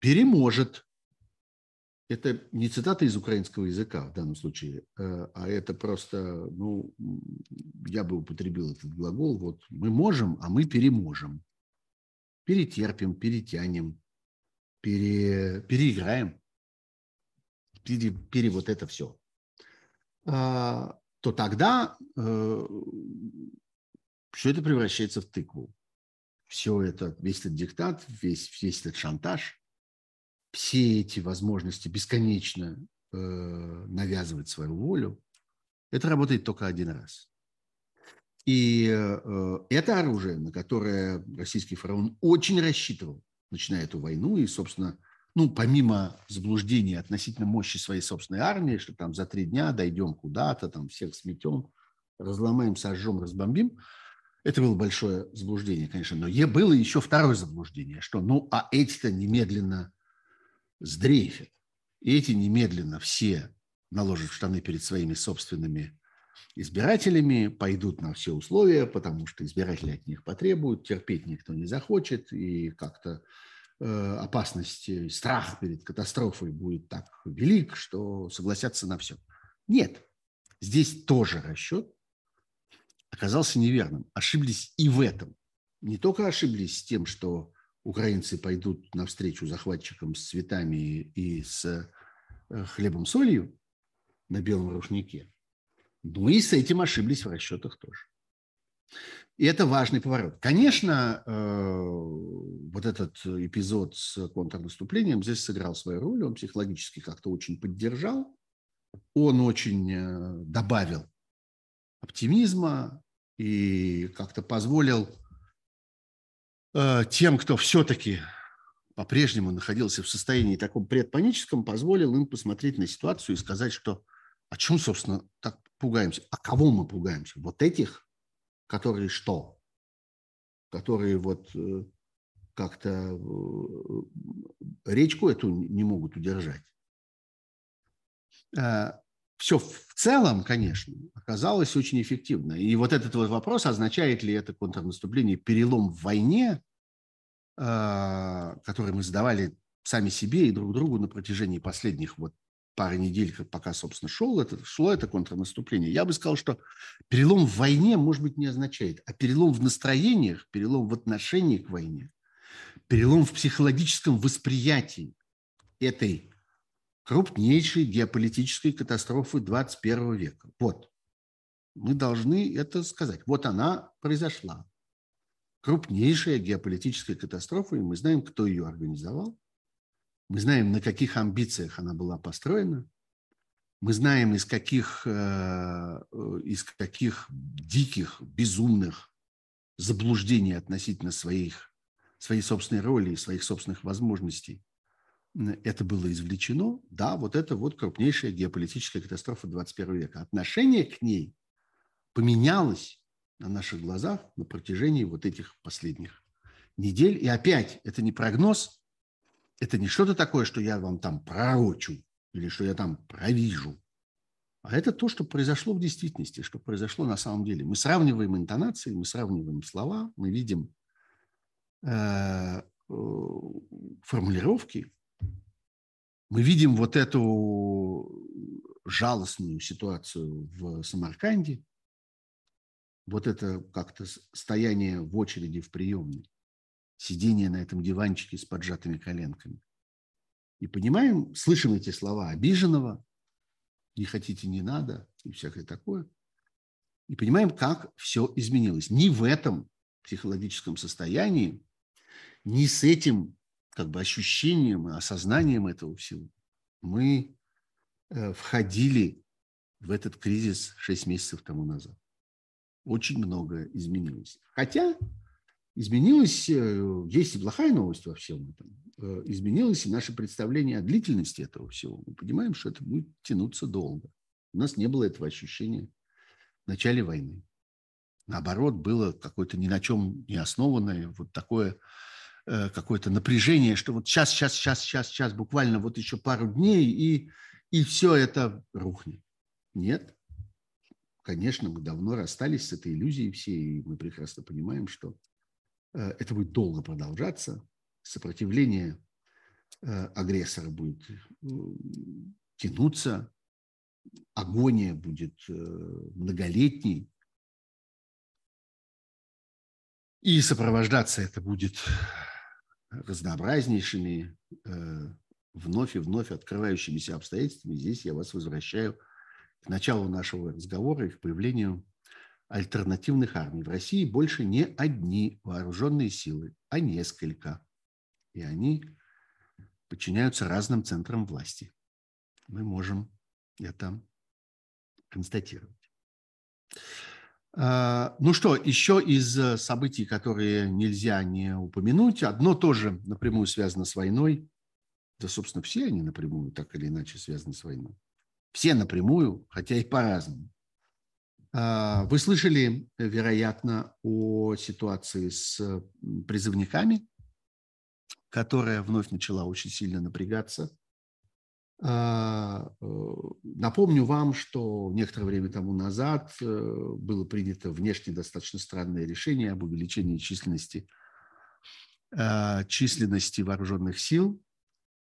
переможет. Это не цитата из украинского языка в данном случае, э, а это просто, ну, я бы употребил этот глагол, вот мы можем, а мы переможем. Перетерпим, перетянем, пере, переиграем, пере, пере вот это все. А, то тогда э, все это превращается в тыкву. Все это, весь этот диктат, весь, весь этот шантаж, все эти возможности бесконечно э, навязывать свою волю, это работает только один раз. И э, это оружие, на которое российский фараон очень рассчитывал, начиная эту войну, и, собственно, ну, помимо заблуждения относительно мощи своей собственной армии, что там за три дня дойдем куда-то, там всех сметем, разломаем, сожжем, разбомбим, это было большое заблуждение, конечно. Но было еще второе заблуждение, что ну, а эти-то немедленно сдрейфят. Эти немедленно все наложат штаны перед своими собственными избирателями, пойдут на все условия, потому что избиратели от них потребуют, терпеть никто не захочет, и как-то Э, опасность, страх перед катастрофой будет так велик, что согласятся на все. Нет, здесь тоже расчет оказался неверным. Ошиблись и в этом. Не только ошиблись с тем, что украинцы пойдут навстречу захватчикам с цветами и с э, хлебом-солью на белом рушнике, но и с этим ошиблись в расчетах тоже. И это важный поворот. Конечно, э, вот этот эпизод с контрнаступлением здесь сыграл свою роль. Он психологически как-то очень поддержал. Он очень э, добавил оптимизма и как-то позволил э, тем, кто все-таки по-прежнему находился в состоянии таком предпаническом, позволил им посмотреть на ситуацию и сказать, что о чем, собственно, так пугаемся? А кого мы пугаемся? Вот этих? Которые что? Которые вот э, как-то э, речку эту не могут удержать. Э, Все в целом, конечно, оказалось очень эффективно. И вот этот вот вопрос, означает ли это контрнаступление перелом в войне, который мы задавали сами себе и друг другу на протяжении последних вот пары недель, пока, собственно, шел это, шло это контрнаступление, я бы сказал, что перелом в войне, может быть, не означает, а перелом в настроениях, перелом в отношении к войне, перелом в психологическом восприятии этой крупнейшей геополитической катастрофы 21 века. Вот. Мы должны это сказать. Вот она произошла. Крупнейшая геополитическая катастрофа, и мы знаем, кто ее организовал. Мы знаем, на каких амбициях она была построена. Мы знаем, из каких, э, из каких диких, безумных заблуждений относительно своих, своей собственной роли и своих собственных возможностей это было извлечено. Да, вот это вот крупнейшая геополитическая катастрофа 21 века. Отношение к ней поменялось на наших глазах на протяжении вот этих последних недель. И опять, это не прогноз, это не что-то такое, что я вам там пророчу или что я там провижу, а это то, что произошло в действительности, что произошло на самом деле. Мы сравниваем интонации, мы сравниваем слова, мы видим э, э, формулировки, мы видим вот эту жалостную ситуацию в Самарканде, вот это как-то стояние в очереди в приемной сидение на этом диванчике с поджатыми коленками. И понимаем, слышим эти слова обиженного, не хотите, не надо и всякое такое. И понимаем, как все изменилось. Ни в этом психологическом состоянии, ни с этим как бы ощущением и осознанием этого всего мы э, входили в этот кризис 6 месяцев тому назад. Очень многое изменилось. Хотя изменилось, э, есть и плохая новость во всем этом, э, изменилось и наше представление о длительности этого всего. Мы понимаем, что это будет тянуться долго. У нас не было этого ощущения в начале войны. Наоборот, было какое-то ни на чем не основанное вот такое э, какое-то напряжение, что вот сейчас, сейчас, сейчас, сейчас, сейчас, буквально вот еще пару дней, и, и все это рухнет. Нет. Конечно, мы давно расстались с этой иллюзией все, и мы прекрасно понимаем, что это будет долго продолжаться, сопротивление э, агрессора будет тянуться, агония будет э, многолетней, и сопровождаться это будет разнообразнейшими, вновь и вновь открывающимися обстоятельствами. Здесь я вас возвращаю к началу нашего разговора и к появлению альтернативных армий. В России больше не одни вооруженные силы, а несколько. И они подчиняются разным центрам власти. Мы можем это констатировать. А, ну что, еще из событий, которые нельзя не упомянуть. Одно тоже напрямую связано с войной. Да, собственно, все они напрямую так или иначе связаны с войной. Все напрямую, хотя и по-разному. А, вы слышали, вероятно, о ситуации с призывниками, которая вновь начала очень сильно напрягаться. А, э, напомню вам, что некоторое время тому назад э, было принято внешне достаточно странное решение об увеличении численности, а, численности вооруженных сил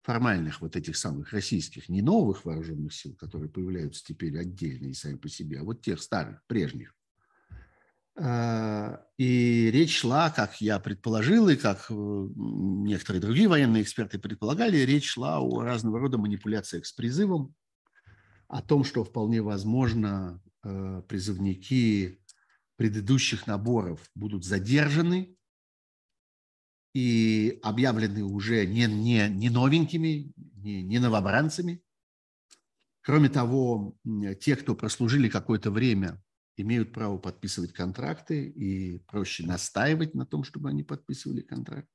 формальных вот этих самых российских, не новых вооруженных сил, которые появляются теперь отдельно и сами по себе, а вот тех старых, прежних. А, и речь шла, как я предположил, и как э, некоторые другие военные эксперты предполагали, речь шла о разного рода манипуляциях с призывом, о том, что вполне возможно э, призывники предыдущих наборов будут задержаны и объявлены уже не, не, не новенькими, не, не новобранцами. Кроме того, те, кто прослужили какое-то время, имеют право подписывать контракты и проще настаивать на том, чтобы они подписывали контракт.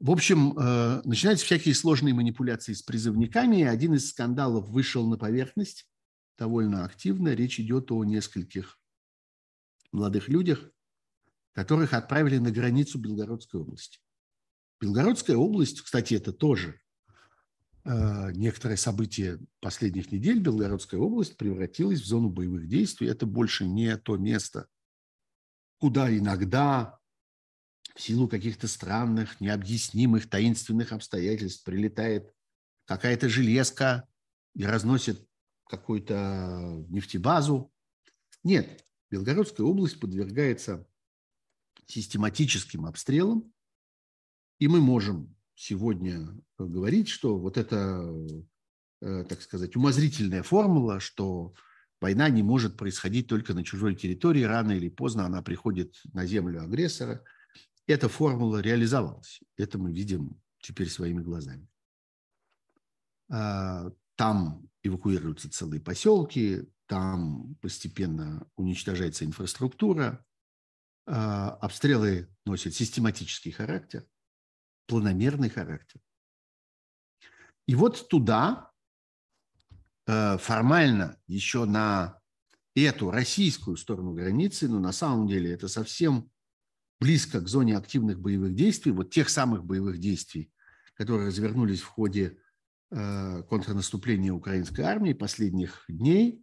В общем, э, начинаются всякие сложные манипуляции с призывниками. Один из скандалов вышел на поверхность довольно активно. Речь идет о нескольких молодых людях, которых отправили на границу Белгородской области. Белгородская область, кстати, это тоже э, некоторые события последних недель. Белгородская область превратилась в зону боевых действий. Это больше не то место, куда иногда в силу каких-то странных, необъяснимых, таинственных обстоятельств прилетает какая-то железка и разносит какую-то нефтебазу. Нет, Белгородская область подвергается систематическим обстрелом, и мы можем сегодня говорить, что вот это, э, так сказать, умозрительная формула, что война не может происходить только на чужой территории, рано или поздно она приходит на землю агрессора. Эта формула реализовалась. Это мы видим теперь своими глазами. А, там эвакуируются целые поселки, там постепенно уничтожается инфраструктура, обстрелы носят систематический характер, планомерный характер. И вот туда э, формально еще на эту российскую сторону границы, но на самом деле это совсем близко к зоне активных боевых действий, вот тех самых боевых действий, которые развернулись в ходе э, контрнаступления украинской армии последних дней,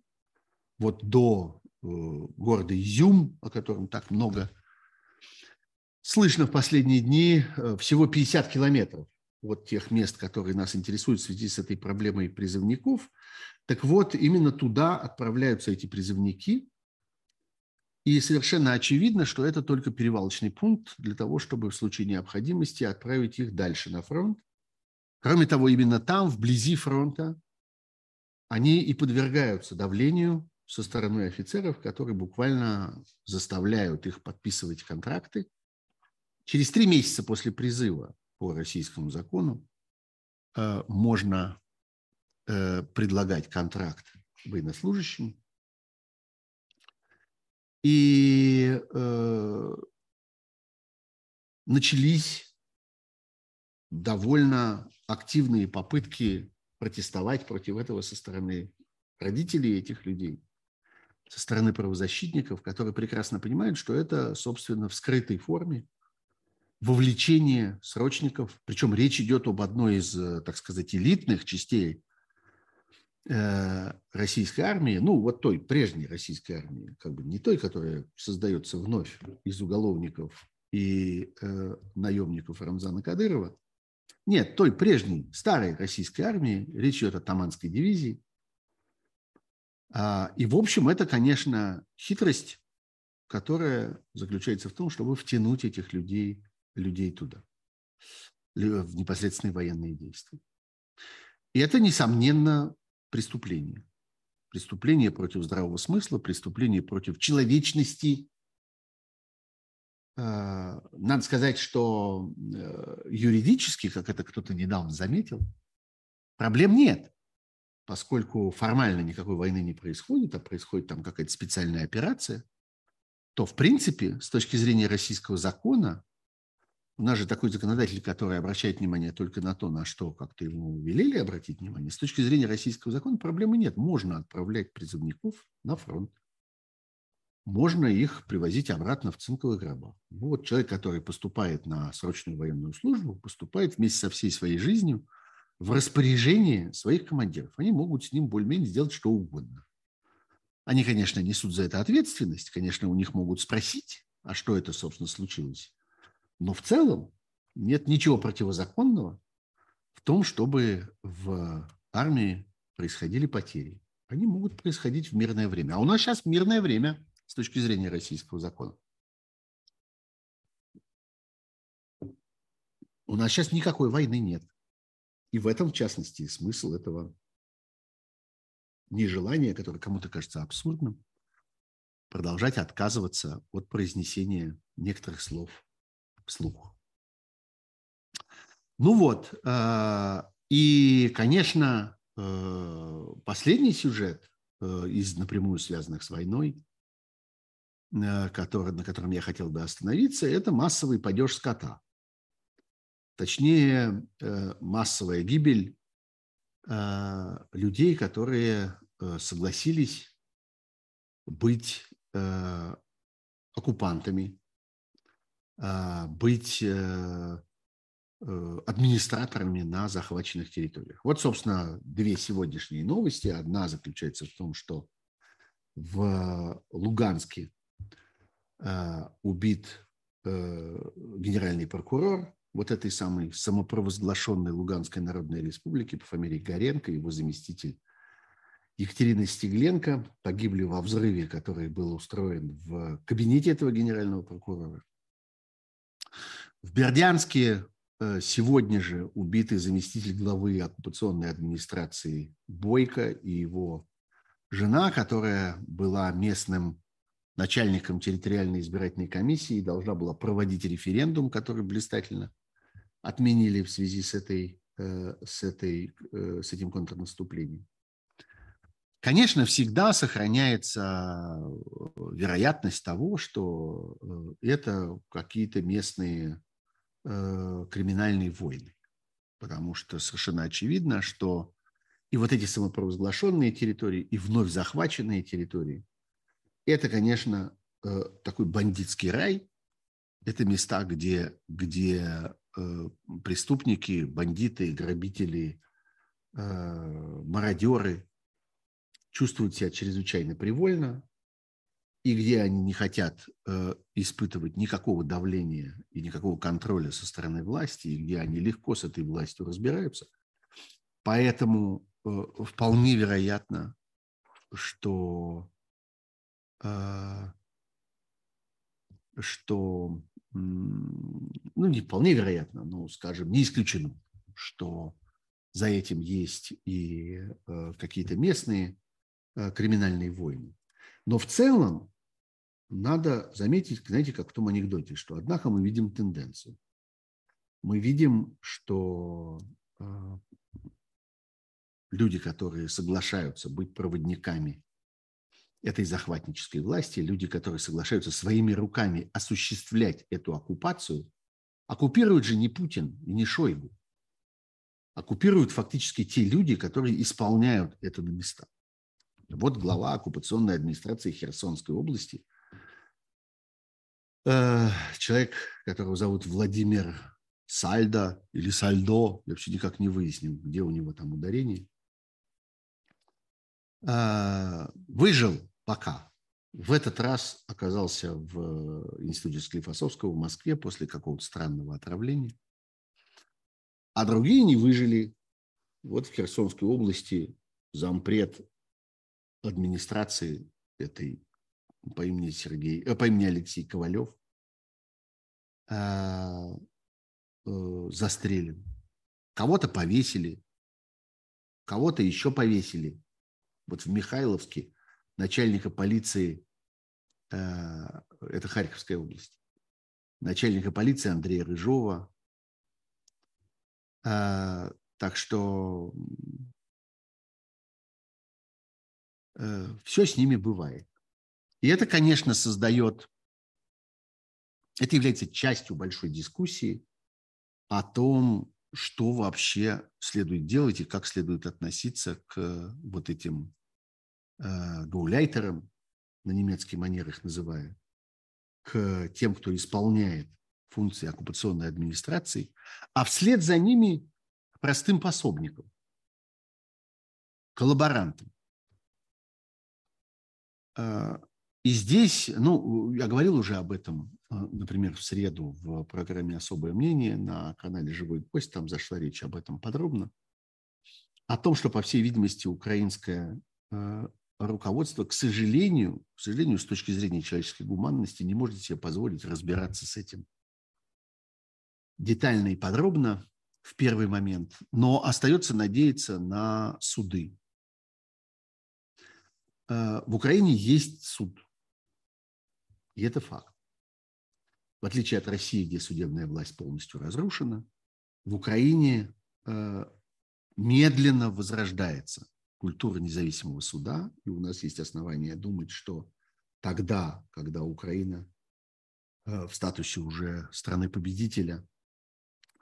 вот до города Изюм, о котором так много слышно в последние дни, э, всего 50 километров от тех мест, которые нас интересуют в связи с этой проблемой призывников. Так вот, именно туда отправляются эти призывники. И совершенно очевидно, что это только перевалочный пункт для того, чтобы в случае необходимости отправить их дальше на фронт. Кроме того, именно там, вблизи фронта, они и подвергаются давлению со стороны офицеров, которые буквально заставляют их подписывать контракты. Через три месяца после призыва по российскому закону э, можно э, предлагать контракт военнослужащим. И э, начались довольно активные попытки протестовать против этого со стороны родителей этих людей, со стороны правозащитников, которые прекрасно понимают, что это, собственно, в скрытой форме вовлечение срочников. Причем речь идет об одной из, э, так сказать, элитных частей э, российской армии, ну, вот той прежней российской армии, как бы не той, которая создается вновь из уголовников и э, наемников Рамзана Кадырова, нет, той прежней, старой российской армии, речь идет о Таманской дивизии. А, и, в общем, это, конечно, хитрость, которая заключается в том, чтобы втянуть этих людей, людей туда, в непосредственные военные действия. И это, несомненно, преступление. Преступление против здравого смысла, преступление против человечности Э, надо сказать, что э, юридически, как это кто-то недавно заметил, проблем нет, поскольку формально никакой войны не происходит, а происходит там какая-то специальная операция, то, в принципе, с точки зрения российского закона, у нас же такой законодатель, который обращает внимание только на то, на что как-то ему велели обратить внимание, с точки зрения российского закона проблемы нет. Можно отправлять призывников на фронт можно их привозить обратно в цинковых гробах. Ну, вот человек, который поступает на срочную военную службу, поступает вместе со всей своей жизнью в распоряжение своих командиров. Они могут с ним более-менее сделать что угодно. Они, конечно, несут за это ответственность, конечно, у них могут спросить, а что это, собственно, случилось. Но в целом нет ничего противозаконного в том, чтобы в армии происходили потери. Они могут происходить в мирное время. А у нас сейчас мирное время – с точки зрения российского закона. У нас сейчас никакой войны нет. И в этом, в частности, смысл этого нежелания, которое кому-то кажется абсурдным, продолжать отказываться от произнесения некоторых слов вслух. Ну вот, э, и, конечно, э, последний сюжет э, из напрямую связанных с войной который, на котором я хотел бы остановиться, это массовый падеж скота. Точнее, э, массовая гибель э, людей, которые согласились быть оккупантами, быть администраторами на захваченных территориях. Вот, собственно, две сегодняшние новости. Одна заключается в том, что в Луганске Э, убит э, генеральный прокурор вот этой самой самопровозглашенной Луганской Народной Республики по фамилии Горенко, его заместитель Екатерина Стегленко погибли во взрыве, который был устроен в кабинете этого генерального прокурора. В Бердянске э, сегодня же убиты заместитель главы оккупационной администрации Бойко и его жена, которая была местным начальником территориальной избирательной комиссии должна была проводить референдум, который блистательно отменили в связи с, этой, э, с, этой, э, с этим контрнаступлением. Конечно, всегда сохраняется вероятность того, что э, это какие-то местные криминальные войны, потому что совершенно очевидно, что и вот эти самопровозглашенные территории, и вновь захваченные территории это, конечно, э, такой бандитский рай. Это места, где, где э, преступники, бандиты, грабители, э, мародеры чувствуют себя чрезвычайно привольно, и где они не хотят испытывать никакого давления и никакого контроля со стороны власти, и где они легко с этой властью разбираются. Поэтому вполне вероятно, что что, ну, не вполне вероятно, но, скажем, не исключено, что за этим есть и э, какие-то местные э, криминальные войны. Но в целом надо заметить, знаете, как в том анекдоте, что однако мы видим тенденцию. Мы видим, что э, люди, которые соглашаются быть проводниками этой захватнической власти, люди, которые соглашаются своими руками осуществлять эту оккупацию, оккупируют же не Путин и не Шойгу. Оккупируют фактически те люди, которые исполняют это на местах. Вот глава оккупационной администрации Херсонской области, э, человек, которого зовут Владимир Сальдо или Сальдо, я вообще никак не выяснил, где у него там ударение, э, выжил пока. В этот раз оказался в институте Склифосовского в Москве после какого-то странного отравления. А другие не выжили. Вот в Херсонской области зампред администрации этой по имени Сергей, э, по имени Алексей Ковалев э, э, застрелен. Кого-то повесили, кого-то еще повесили. Вот в Михайловске начальника полиции, э, это Харьковская область, начальника полиции Андрея Рыжова. Э, так что Э, все с ними бывает. И это, конечно, создает, это является частью большой дискуссии о том, что вообще следует делать и как следует относиться к вот этим э, гауляйтерам, на немецкий манер их называю, к тем, кто исполняет функции оккупационной администрации, а вслед за ними простым пособникам, коллаборантам. А, и здесь, ну, я говорил уже об этом, а, например, в среду в программе «Особое мнение» на канале «Живой гость», там зашла речь об этом подробно, о том, что, по всей видимости, украинское а, руководство, к сожалению, к сожалению, с точки зрения человеческой гуманности, не может себе позволить разбираться с этим детально и подробно в первый момент, но остается надеяться на суды, Э, в Украине есть суд. И это факт. В отличие от России, где судебная власть полностью разрушена, в Украине э, медленно возрождается культура независимого суда, и у нас есть основания думать, что тогда, когда Украина э, в статусе уже страны-победителя,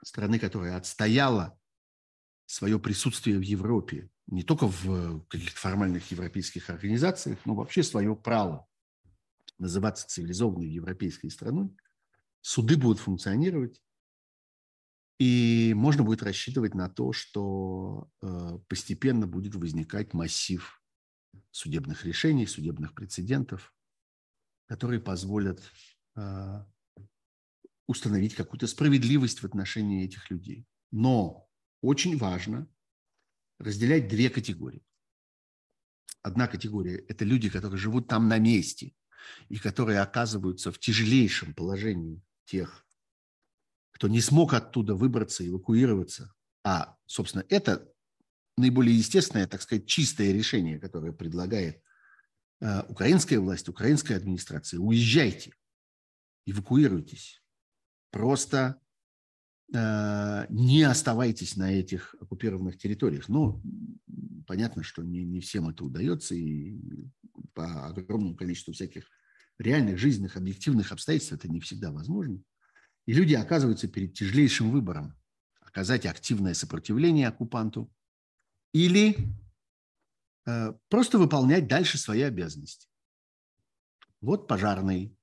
страны, которая отстояла свое присутствие в Европе не только в каких-то формальных европейских организациях, но вообще свое право называться цивилизованной европейской страной, суды будут функционировать, и можно будет рассчитывать на то, что э, постепенно будет возникать массив судебных решений, судебных прецедентов, которые позволят э, установить какую-то справедливость в отношении этих людей. Но очень важно разделять две категории. Одна категория – это люди, которые живут там на месте и которые оказываются в тяжелейшем положении тех, кто не смог оттуда выбраться, эвакуироваться. А, собственно, это наиболее естественное, так сказать, чистое решение, которое предлагает э, украинская власть, украинская администрация. Уезжайте, эвакуируйтесь. Просто Э, не оставайтесь на этих оккупированных территориях. Но понятно, что не, не всем это удается, и по огромному количеству всяких реальных, жизненных, объективных обстоятельств это не всегда возможно. И люди оказываются перед тяжелейшим выбором – оказать активное сопротивление оккупанту или э, просто выполнять дальше свои обязанности. Вот пожарный,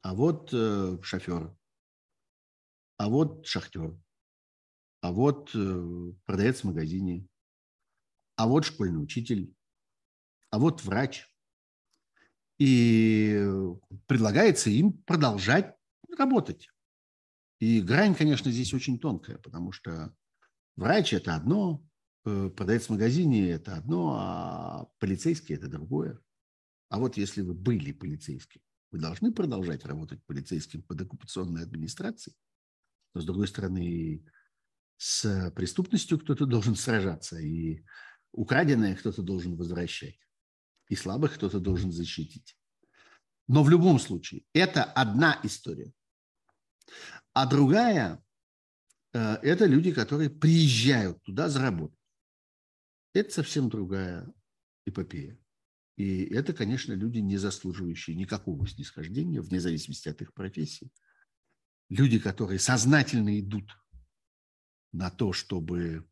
а вот э, шофер, а вот шахтер, а вот э, продавец в магазине, а вот школьный учитель, а вот врач. И предлагается им продолжать работать. И грань, конечно, здесь очень тонкая, потому что врач – это одно, э, продавец в магазине – это одно, а полицейский – это другое. А вот если вы были полицейским, вы должны продолжать работать полицейским под оккупационной администрацией – но, с другой стороны, с преступностью кто-то должен сражаться, и украденное кто-то должен возвращать, и слабых кто-то должен защитить. Но в любом случае, это одна история. А другая э, – это люди, которые приезжают туда заработать. Это совсем другая эпопея. И это, конечно, люди, не заслуживающие никакого снисхождения, вне зависимости от их профессии. Люди, которые сознательно идут на то, чтобы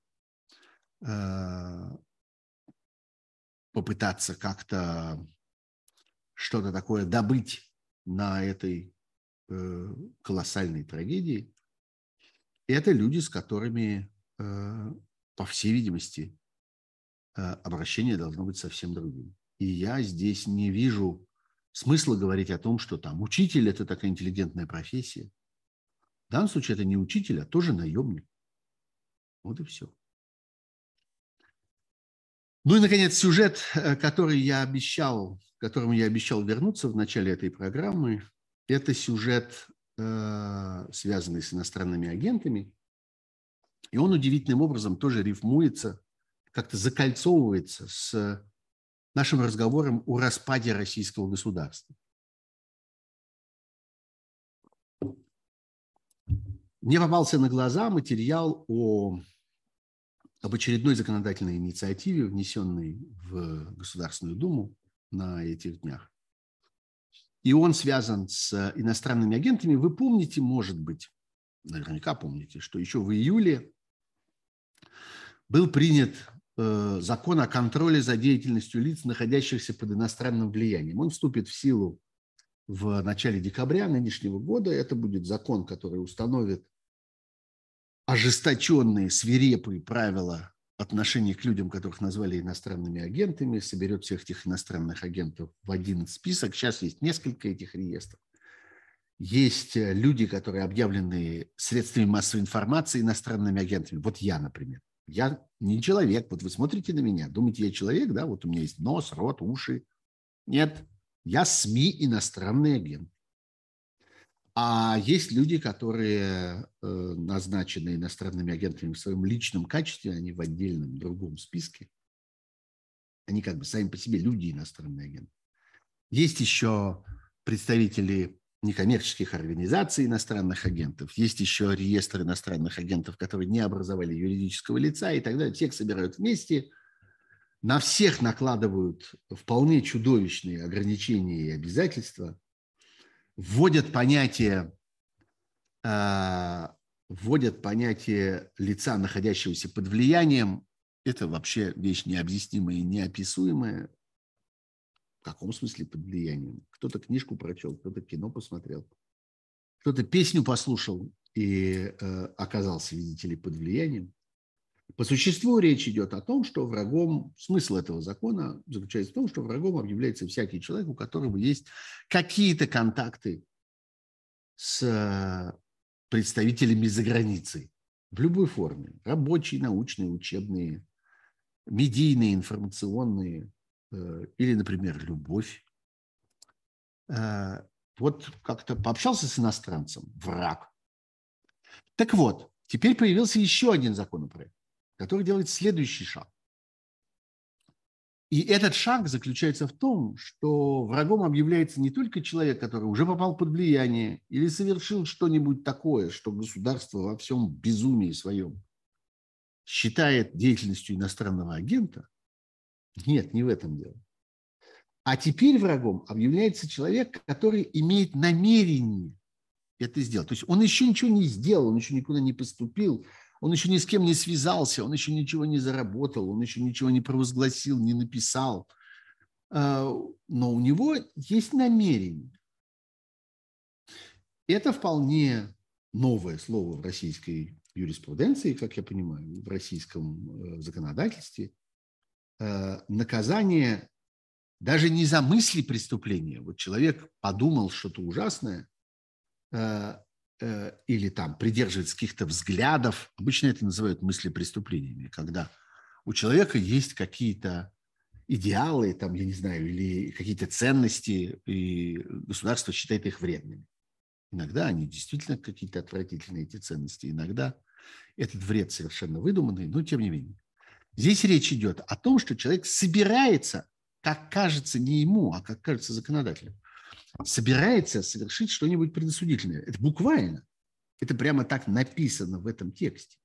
э, попытаться как-то что-то такое добыть на этой колоссальной трагедии, это люди, с которыми, э, по всей видимости, э, обращение должно быть совсем другим. И я здесь не вижу смысла говорить о том, что там учитель – это такая интеллигентная профессия. В данном случае это не учитель, а тоже наемник. Вот и все. Ну и, наконец, сюжет, э, который я обещал, к которому я обещал вернуться в начале этой программы, это сюжет, э, связанный с иностранными агентами. И он удивительным образом тоже рифмуется, как-то закольцовывается с нашим разговором о распаде российского государства. Мне попался на глаза материал о, об очередной законодательной инициативе, внесенной в Государственную Думу на этих днях. И он связан с иностранными агентами. Вы помните, может быть, наверняка помните, что еще в июле был принят Э, закон о контроле за деятельностью лиц, находящихся под иностранным влиянием. Он вступит в силу в начале декабря нынешнего года. Это будет закон, который установит ожесточенные, свирепые правила отношений к людям, которых назвали иностранными агентами, соберет всех этих иностранных агентов в один список. Сейчас есть несколько этих реестров. Есть э, люди, которые объявлены средствами массовой информации иностранными агентами. Вот я, например. Я не человек. Вот вы смотрите на меня, думаете, я человек, да? Вот у меня есть нос, рот, уши. Нет, я СМИ иностранный агент. А есть люди, которые э, назначены иностранными агентами в своем личном качестве, они в отдельном другом списке. Они как бы сами по себе люди иностранные агенты. Есть еще представители некоммерческих организаций иностранных агентов, есть еще реестр иностранных агентов, которые не образовали юридического лица и так далее. Всех собирают вместе, на всех накладывают вполне чудовищные ограничения и обязательства, вводят понятие, э, вводят понятие лица, находящегося под влиянием. Это вообще вещь необъяснимая и неописуемая. В каком смысле под влиянием? Кто-то книжку прочел, кто-то кино посмотрел, кто-то песню послушал и э, оказался, видите ли, под влиянием. По существу речь идет о том, что врагом, смысл этого закона заключается в том, что врагом объявляется всякий человек, у которого есть какие-то контакты с э, представителями за границей в любой форме. Рабочие, научные, учебные, медийные, информационные, Э, или, например, любовь. Э, вот как-то пообщался с иностранцем, враг. Так вот, теперь появился еще один законопроект, который делает следующий шаг. И этот шаг заключается в том, что врагом объявляется не только человек, который уже попал под влияние или совершил что-нибудь такое, что государство во всем безумии своем считает деятельностью иностранного агента – нет, не в этом дело. А теперь врагом объявляется человек, который имеет намерение это сделать. То есть он еще ничего не сделал, он еще никуда не поступил, он еще ни с кем не связался, он еще ничего не заработал, он еще ничего не провозгласил, не написал. А, но у него есть намерение. Это вполне новое слово в российской юриспруденции, как я понимаю, в российском э, законодательстве. Э, наказание даже не за мысли преступления. Вот человек подумал что-то ужасное э, или там придерживается каких-то взглядов. Обычно это называют мысли преступлениями, когда у человека есть какие-то идеалы, там, я не знаю, или какие-то ценности, и государство считает их вредными. Иногда они действительно какие-то отвратительные, эти ценности. Иногда Этот вред совершенно выдуманный, но тем не менее. Здесь речь идет о том, что человек собирается, как кажется не ему, а как кажется законодателю, собирается совершить что-нибудь предосудительное. Это буквально. Это прямо так написано в этом тексте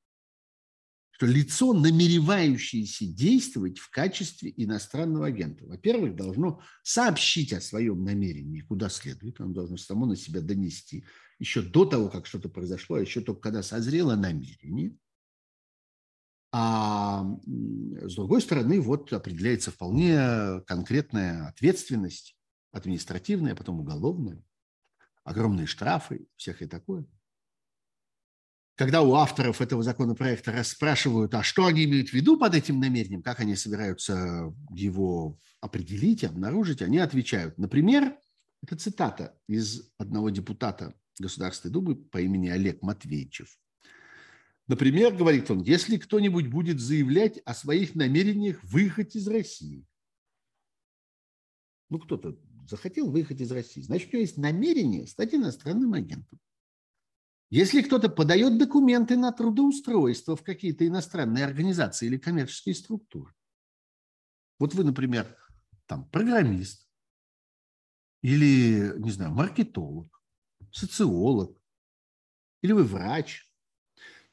что лицо, намеревающееся действовать в качестве иностранного агента, во-первых, должно сообщить о своем намерении, куда следует, оно должно само на себя донести, еще до того, как что-то произошло, а еще только когда созрело намерение. А с другой стороны, вот определяется вполне конкретная ответственность, административная, а потом уголовная, огромные штрафы, всякое такое – когда у авторов этого законопроекта расспрашивают, а что они имеют в виду под этим намерением, как они собираются его определить, обнаружить, они отвечают. Например, это цитата из одного депутата Государственной Думы по имени Олег Матвейчев. Например, говорит он, если кто-нибудь будет заявлять о своих намерениях выехать из России, ну кто-то захотел выехать из России, значит, у него есть намерение стать иностранным агентом. Если кто-то подает документы на трудоустройство в какие-то иностранные организации или коммерческие структуры, вот вы, например, там программист или, не знаю, маркетолог, социолог, или вы врач,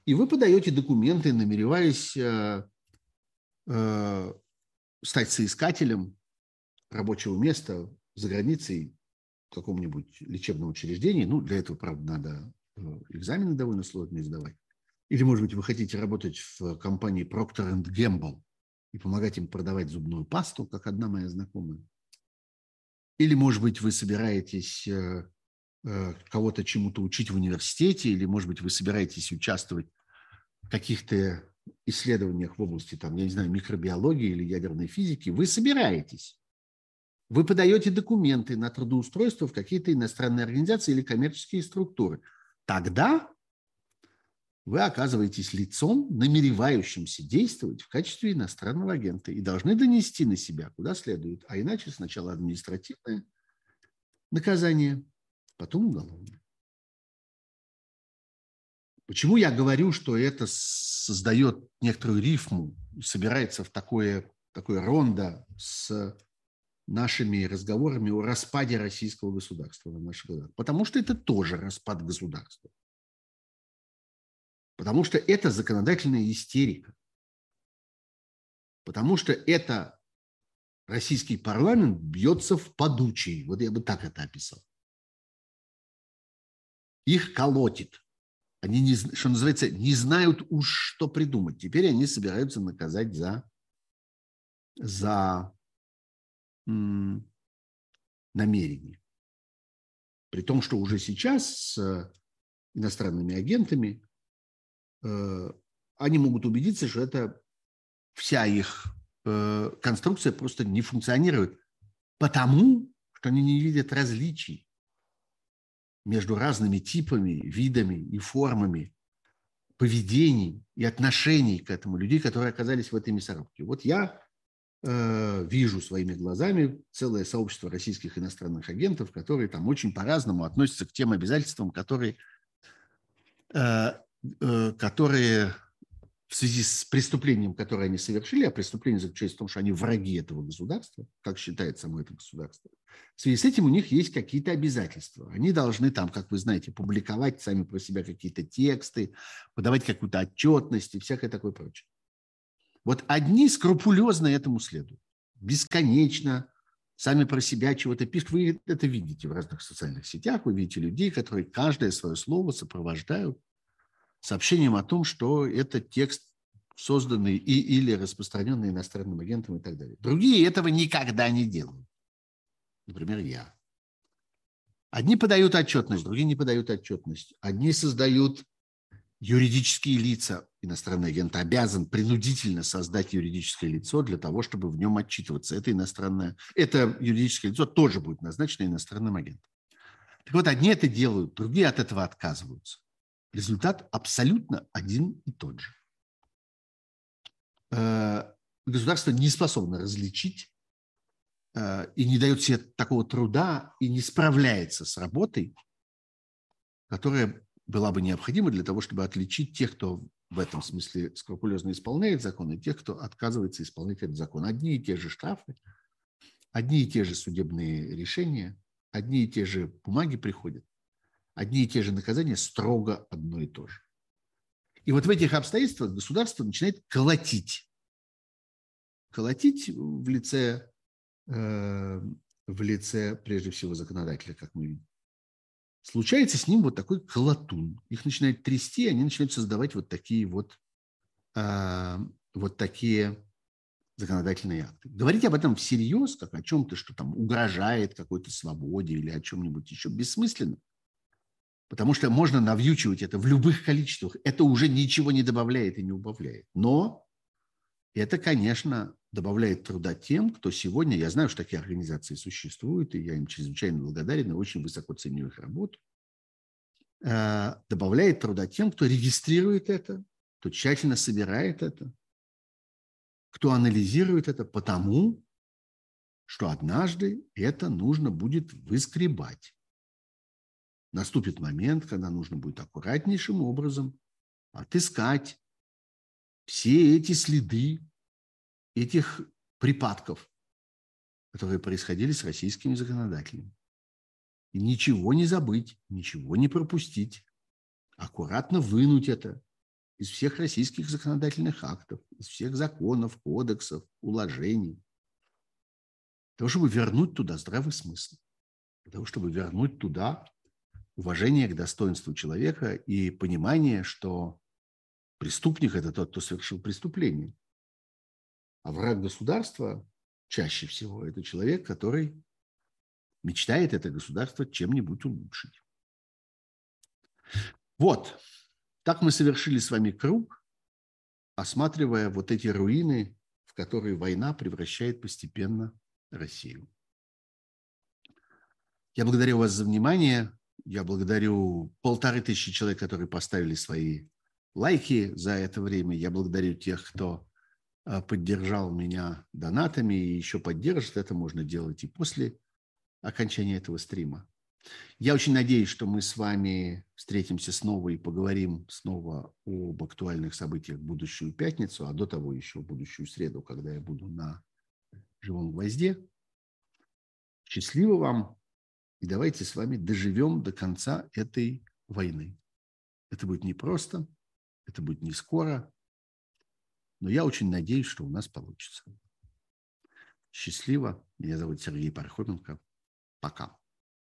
и вы подаете документы, намереваясь э, э, стать соискателем рабочего места за границей в каком-нибудь лечебном учреждении. Ну, для этого, правда, надо Э, экзамены довольно сложные сдавать. Или, может быть, вы хотите работать в компании Procter Gamble и помогать им продавать зубную пасту, как одна моя знакомая. Или, может быть, вы собираетесь э, э, кого-то чему-то учить в университете, или, может быть, вы собираетесь участвовать в каких-то исследованиях в области, там, я не знаю, микробиологии или ядерной физики. Вы собираетесь. Вы подаете документы на трудоустройство в какие-то иностранные организации или коммерческие структуры – тогда вы оказываетесь лицом, намеревающимся действовать в качестве иностранного агента и должны донести на себя куда следует, а иначе сначала административное наказание, потом уголовное. Почему я говорю, что это создает некоторую рифму, собирается в такое, такое рондо с нашими разговорами о распаде российского государства на наших глазах. Потому что это тоже распад государства. Потому что это законодательная истерика. Потому что это российский парламент бьется в подучий. Вот я бы так это описал. Их колотит. Они, не, что называется, не знают уж, что придумать. Теперь они собираются наказать за, за намерений. При том, что уже сейчас с иностранными агентами э, они могут убедиться, что это вся их э, конструкция просто не функционирует, потому что они не видят различий между разными типами, видами и формами поведений и отношений к этому людей, которые оказались в этой мясорубке. Вот я Э, вижу своими глазами целое сообщество российских иностранных агентов, которые там очень по-разному относятся к тем обязательствам, которые, э, э, которые в связи с преступлением, которое они совершили, а преступление заключается в том, что они враги этого государства, как считает само это государство, в связи с этим у них есть какие-то обязательства. Они должны там, как вы знаете, публиковать сами про себя какие-то тексты, подавать какую-то отчетность и всякое такое прочее. Вот одни скрупулезно этому следуют, бесконечно, сами про себя чего-то пишут. Вы это видите в разных социальных сетях, вы видите людей, которые каждое свое слово сопровождают сообщением о том, что это текст созданный и, или распространенный иностранным агентом и так далее. Другие этого никогда не делают. Например, я. Одни подают отчетность, другие не подают отчетность. Одни создают юридические лица, иностранный агент обязан принудительно создать юридическое лицо для того, чтобы в нем отчитываться. Это иностранное, это юридическое лицо тоже будет назначено иностранным агентом. Так вот, одни это делают, другие от этого отказываются. Результат абсолютно один и тот же. Э, государство не способно различить э, и не дает себе такого труда и не справляется с работой, которая была бы необходима для того, чтобы отличить тех, кто в этом смысле скрупулезно исполняет закон, и тех, кто отказывается исполнять этот закон. Одни и те же штрафы, одни и те же судебные решения, одни и те же бумаги приходят, одни и те же наказания строго одно и то же. И вот в этих обстоятельствах государство начинает колотить. Колотить в лице, э, в лице прежде всего законодателя, как мы видим. Случается с ним вот такой колотун. Их начинает трясти, они начинают создавать вот такие вот, э, вот такие законодательные акты. Говорить об этом всерьез, как о чем-то, что там угрожает какой-то свободе или о чем-нибудь еще, бессмысленно. Потому что можно навьючивать это в любых количествах. Это уже ничего не добавляет и не убавляет. Но это, конечно, добавляет труда тем, кто сегодня, я знаю, что такие организации существуют, и я им чрезвычайно благодарен и очень высоко ценю их работу, э, добавляет труда тем, кто регистрирует это, кто тщательно собирает это, кто анализирует это потому, что однажды это нужно будет выскребать. Наступит момент, когда нужно будет аккуратнейшим образом отыскать все эти следы этих припадков, которые происходили с российскими законодателями. И ничего не забыть, ничего не пропустить, аккуратно вынуть это из всех российских законодательных актов, из всех законов, кодексов, уложений, того, чтобы вернуть туда здравый смысл, для того, чтобы вернуть туда уважение к достоинству человека и понимание, что преступник – это тот, кто совершил преступление. А враг государства чаще всего – это человек, который мечтает это государство чем-нибудь улучшить. Вот, так мы совершили с вами круг, осматривая вот эти руины, в которые война превращает постепенно Россию. Я благодарю вас за внимание. Я благодарю полторы тысячи человек, которые поставили свои лайки за это время. Я благодарю тех, кто а, поддержал меня донатами и еще поддержит. Это можно делать и после окончания этого стрима. Я очень надеюсь, что мы с вами встретимся снова и поговорим снова об актуальных событиях в будущую пятницу, а до того еще в будущую среду, когда я буду на живом гвозде. Счастливо вам! И давайте с вами доживем до конца этой войны. Это будет непросто, это будет не скоро, но я очень надеюсь, что у нас получится. Счастливо. Меня зовут Сергей Пархоменко. Пока.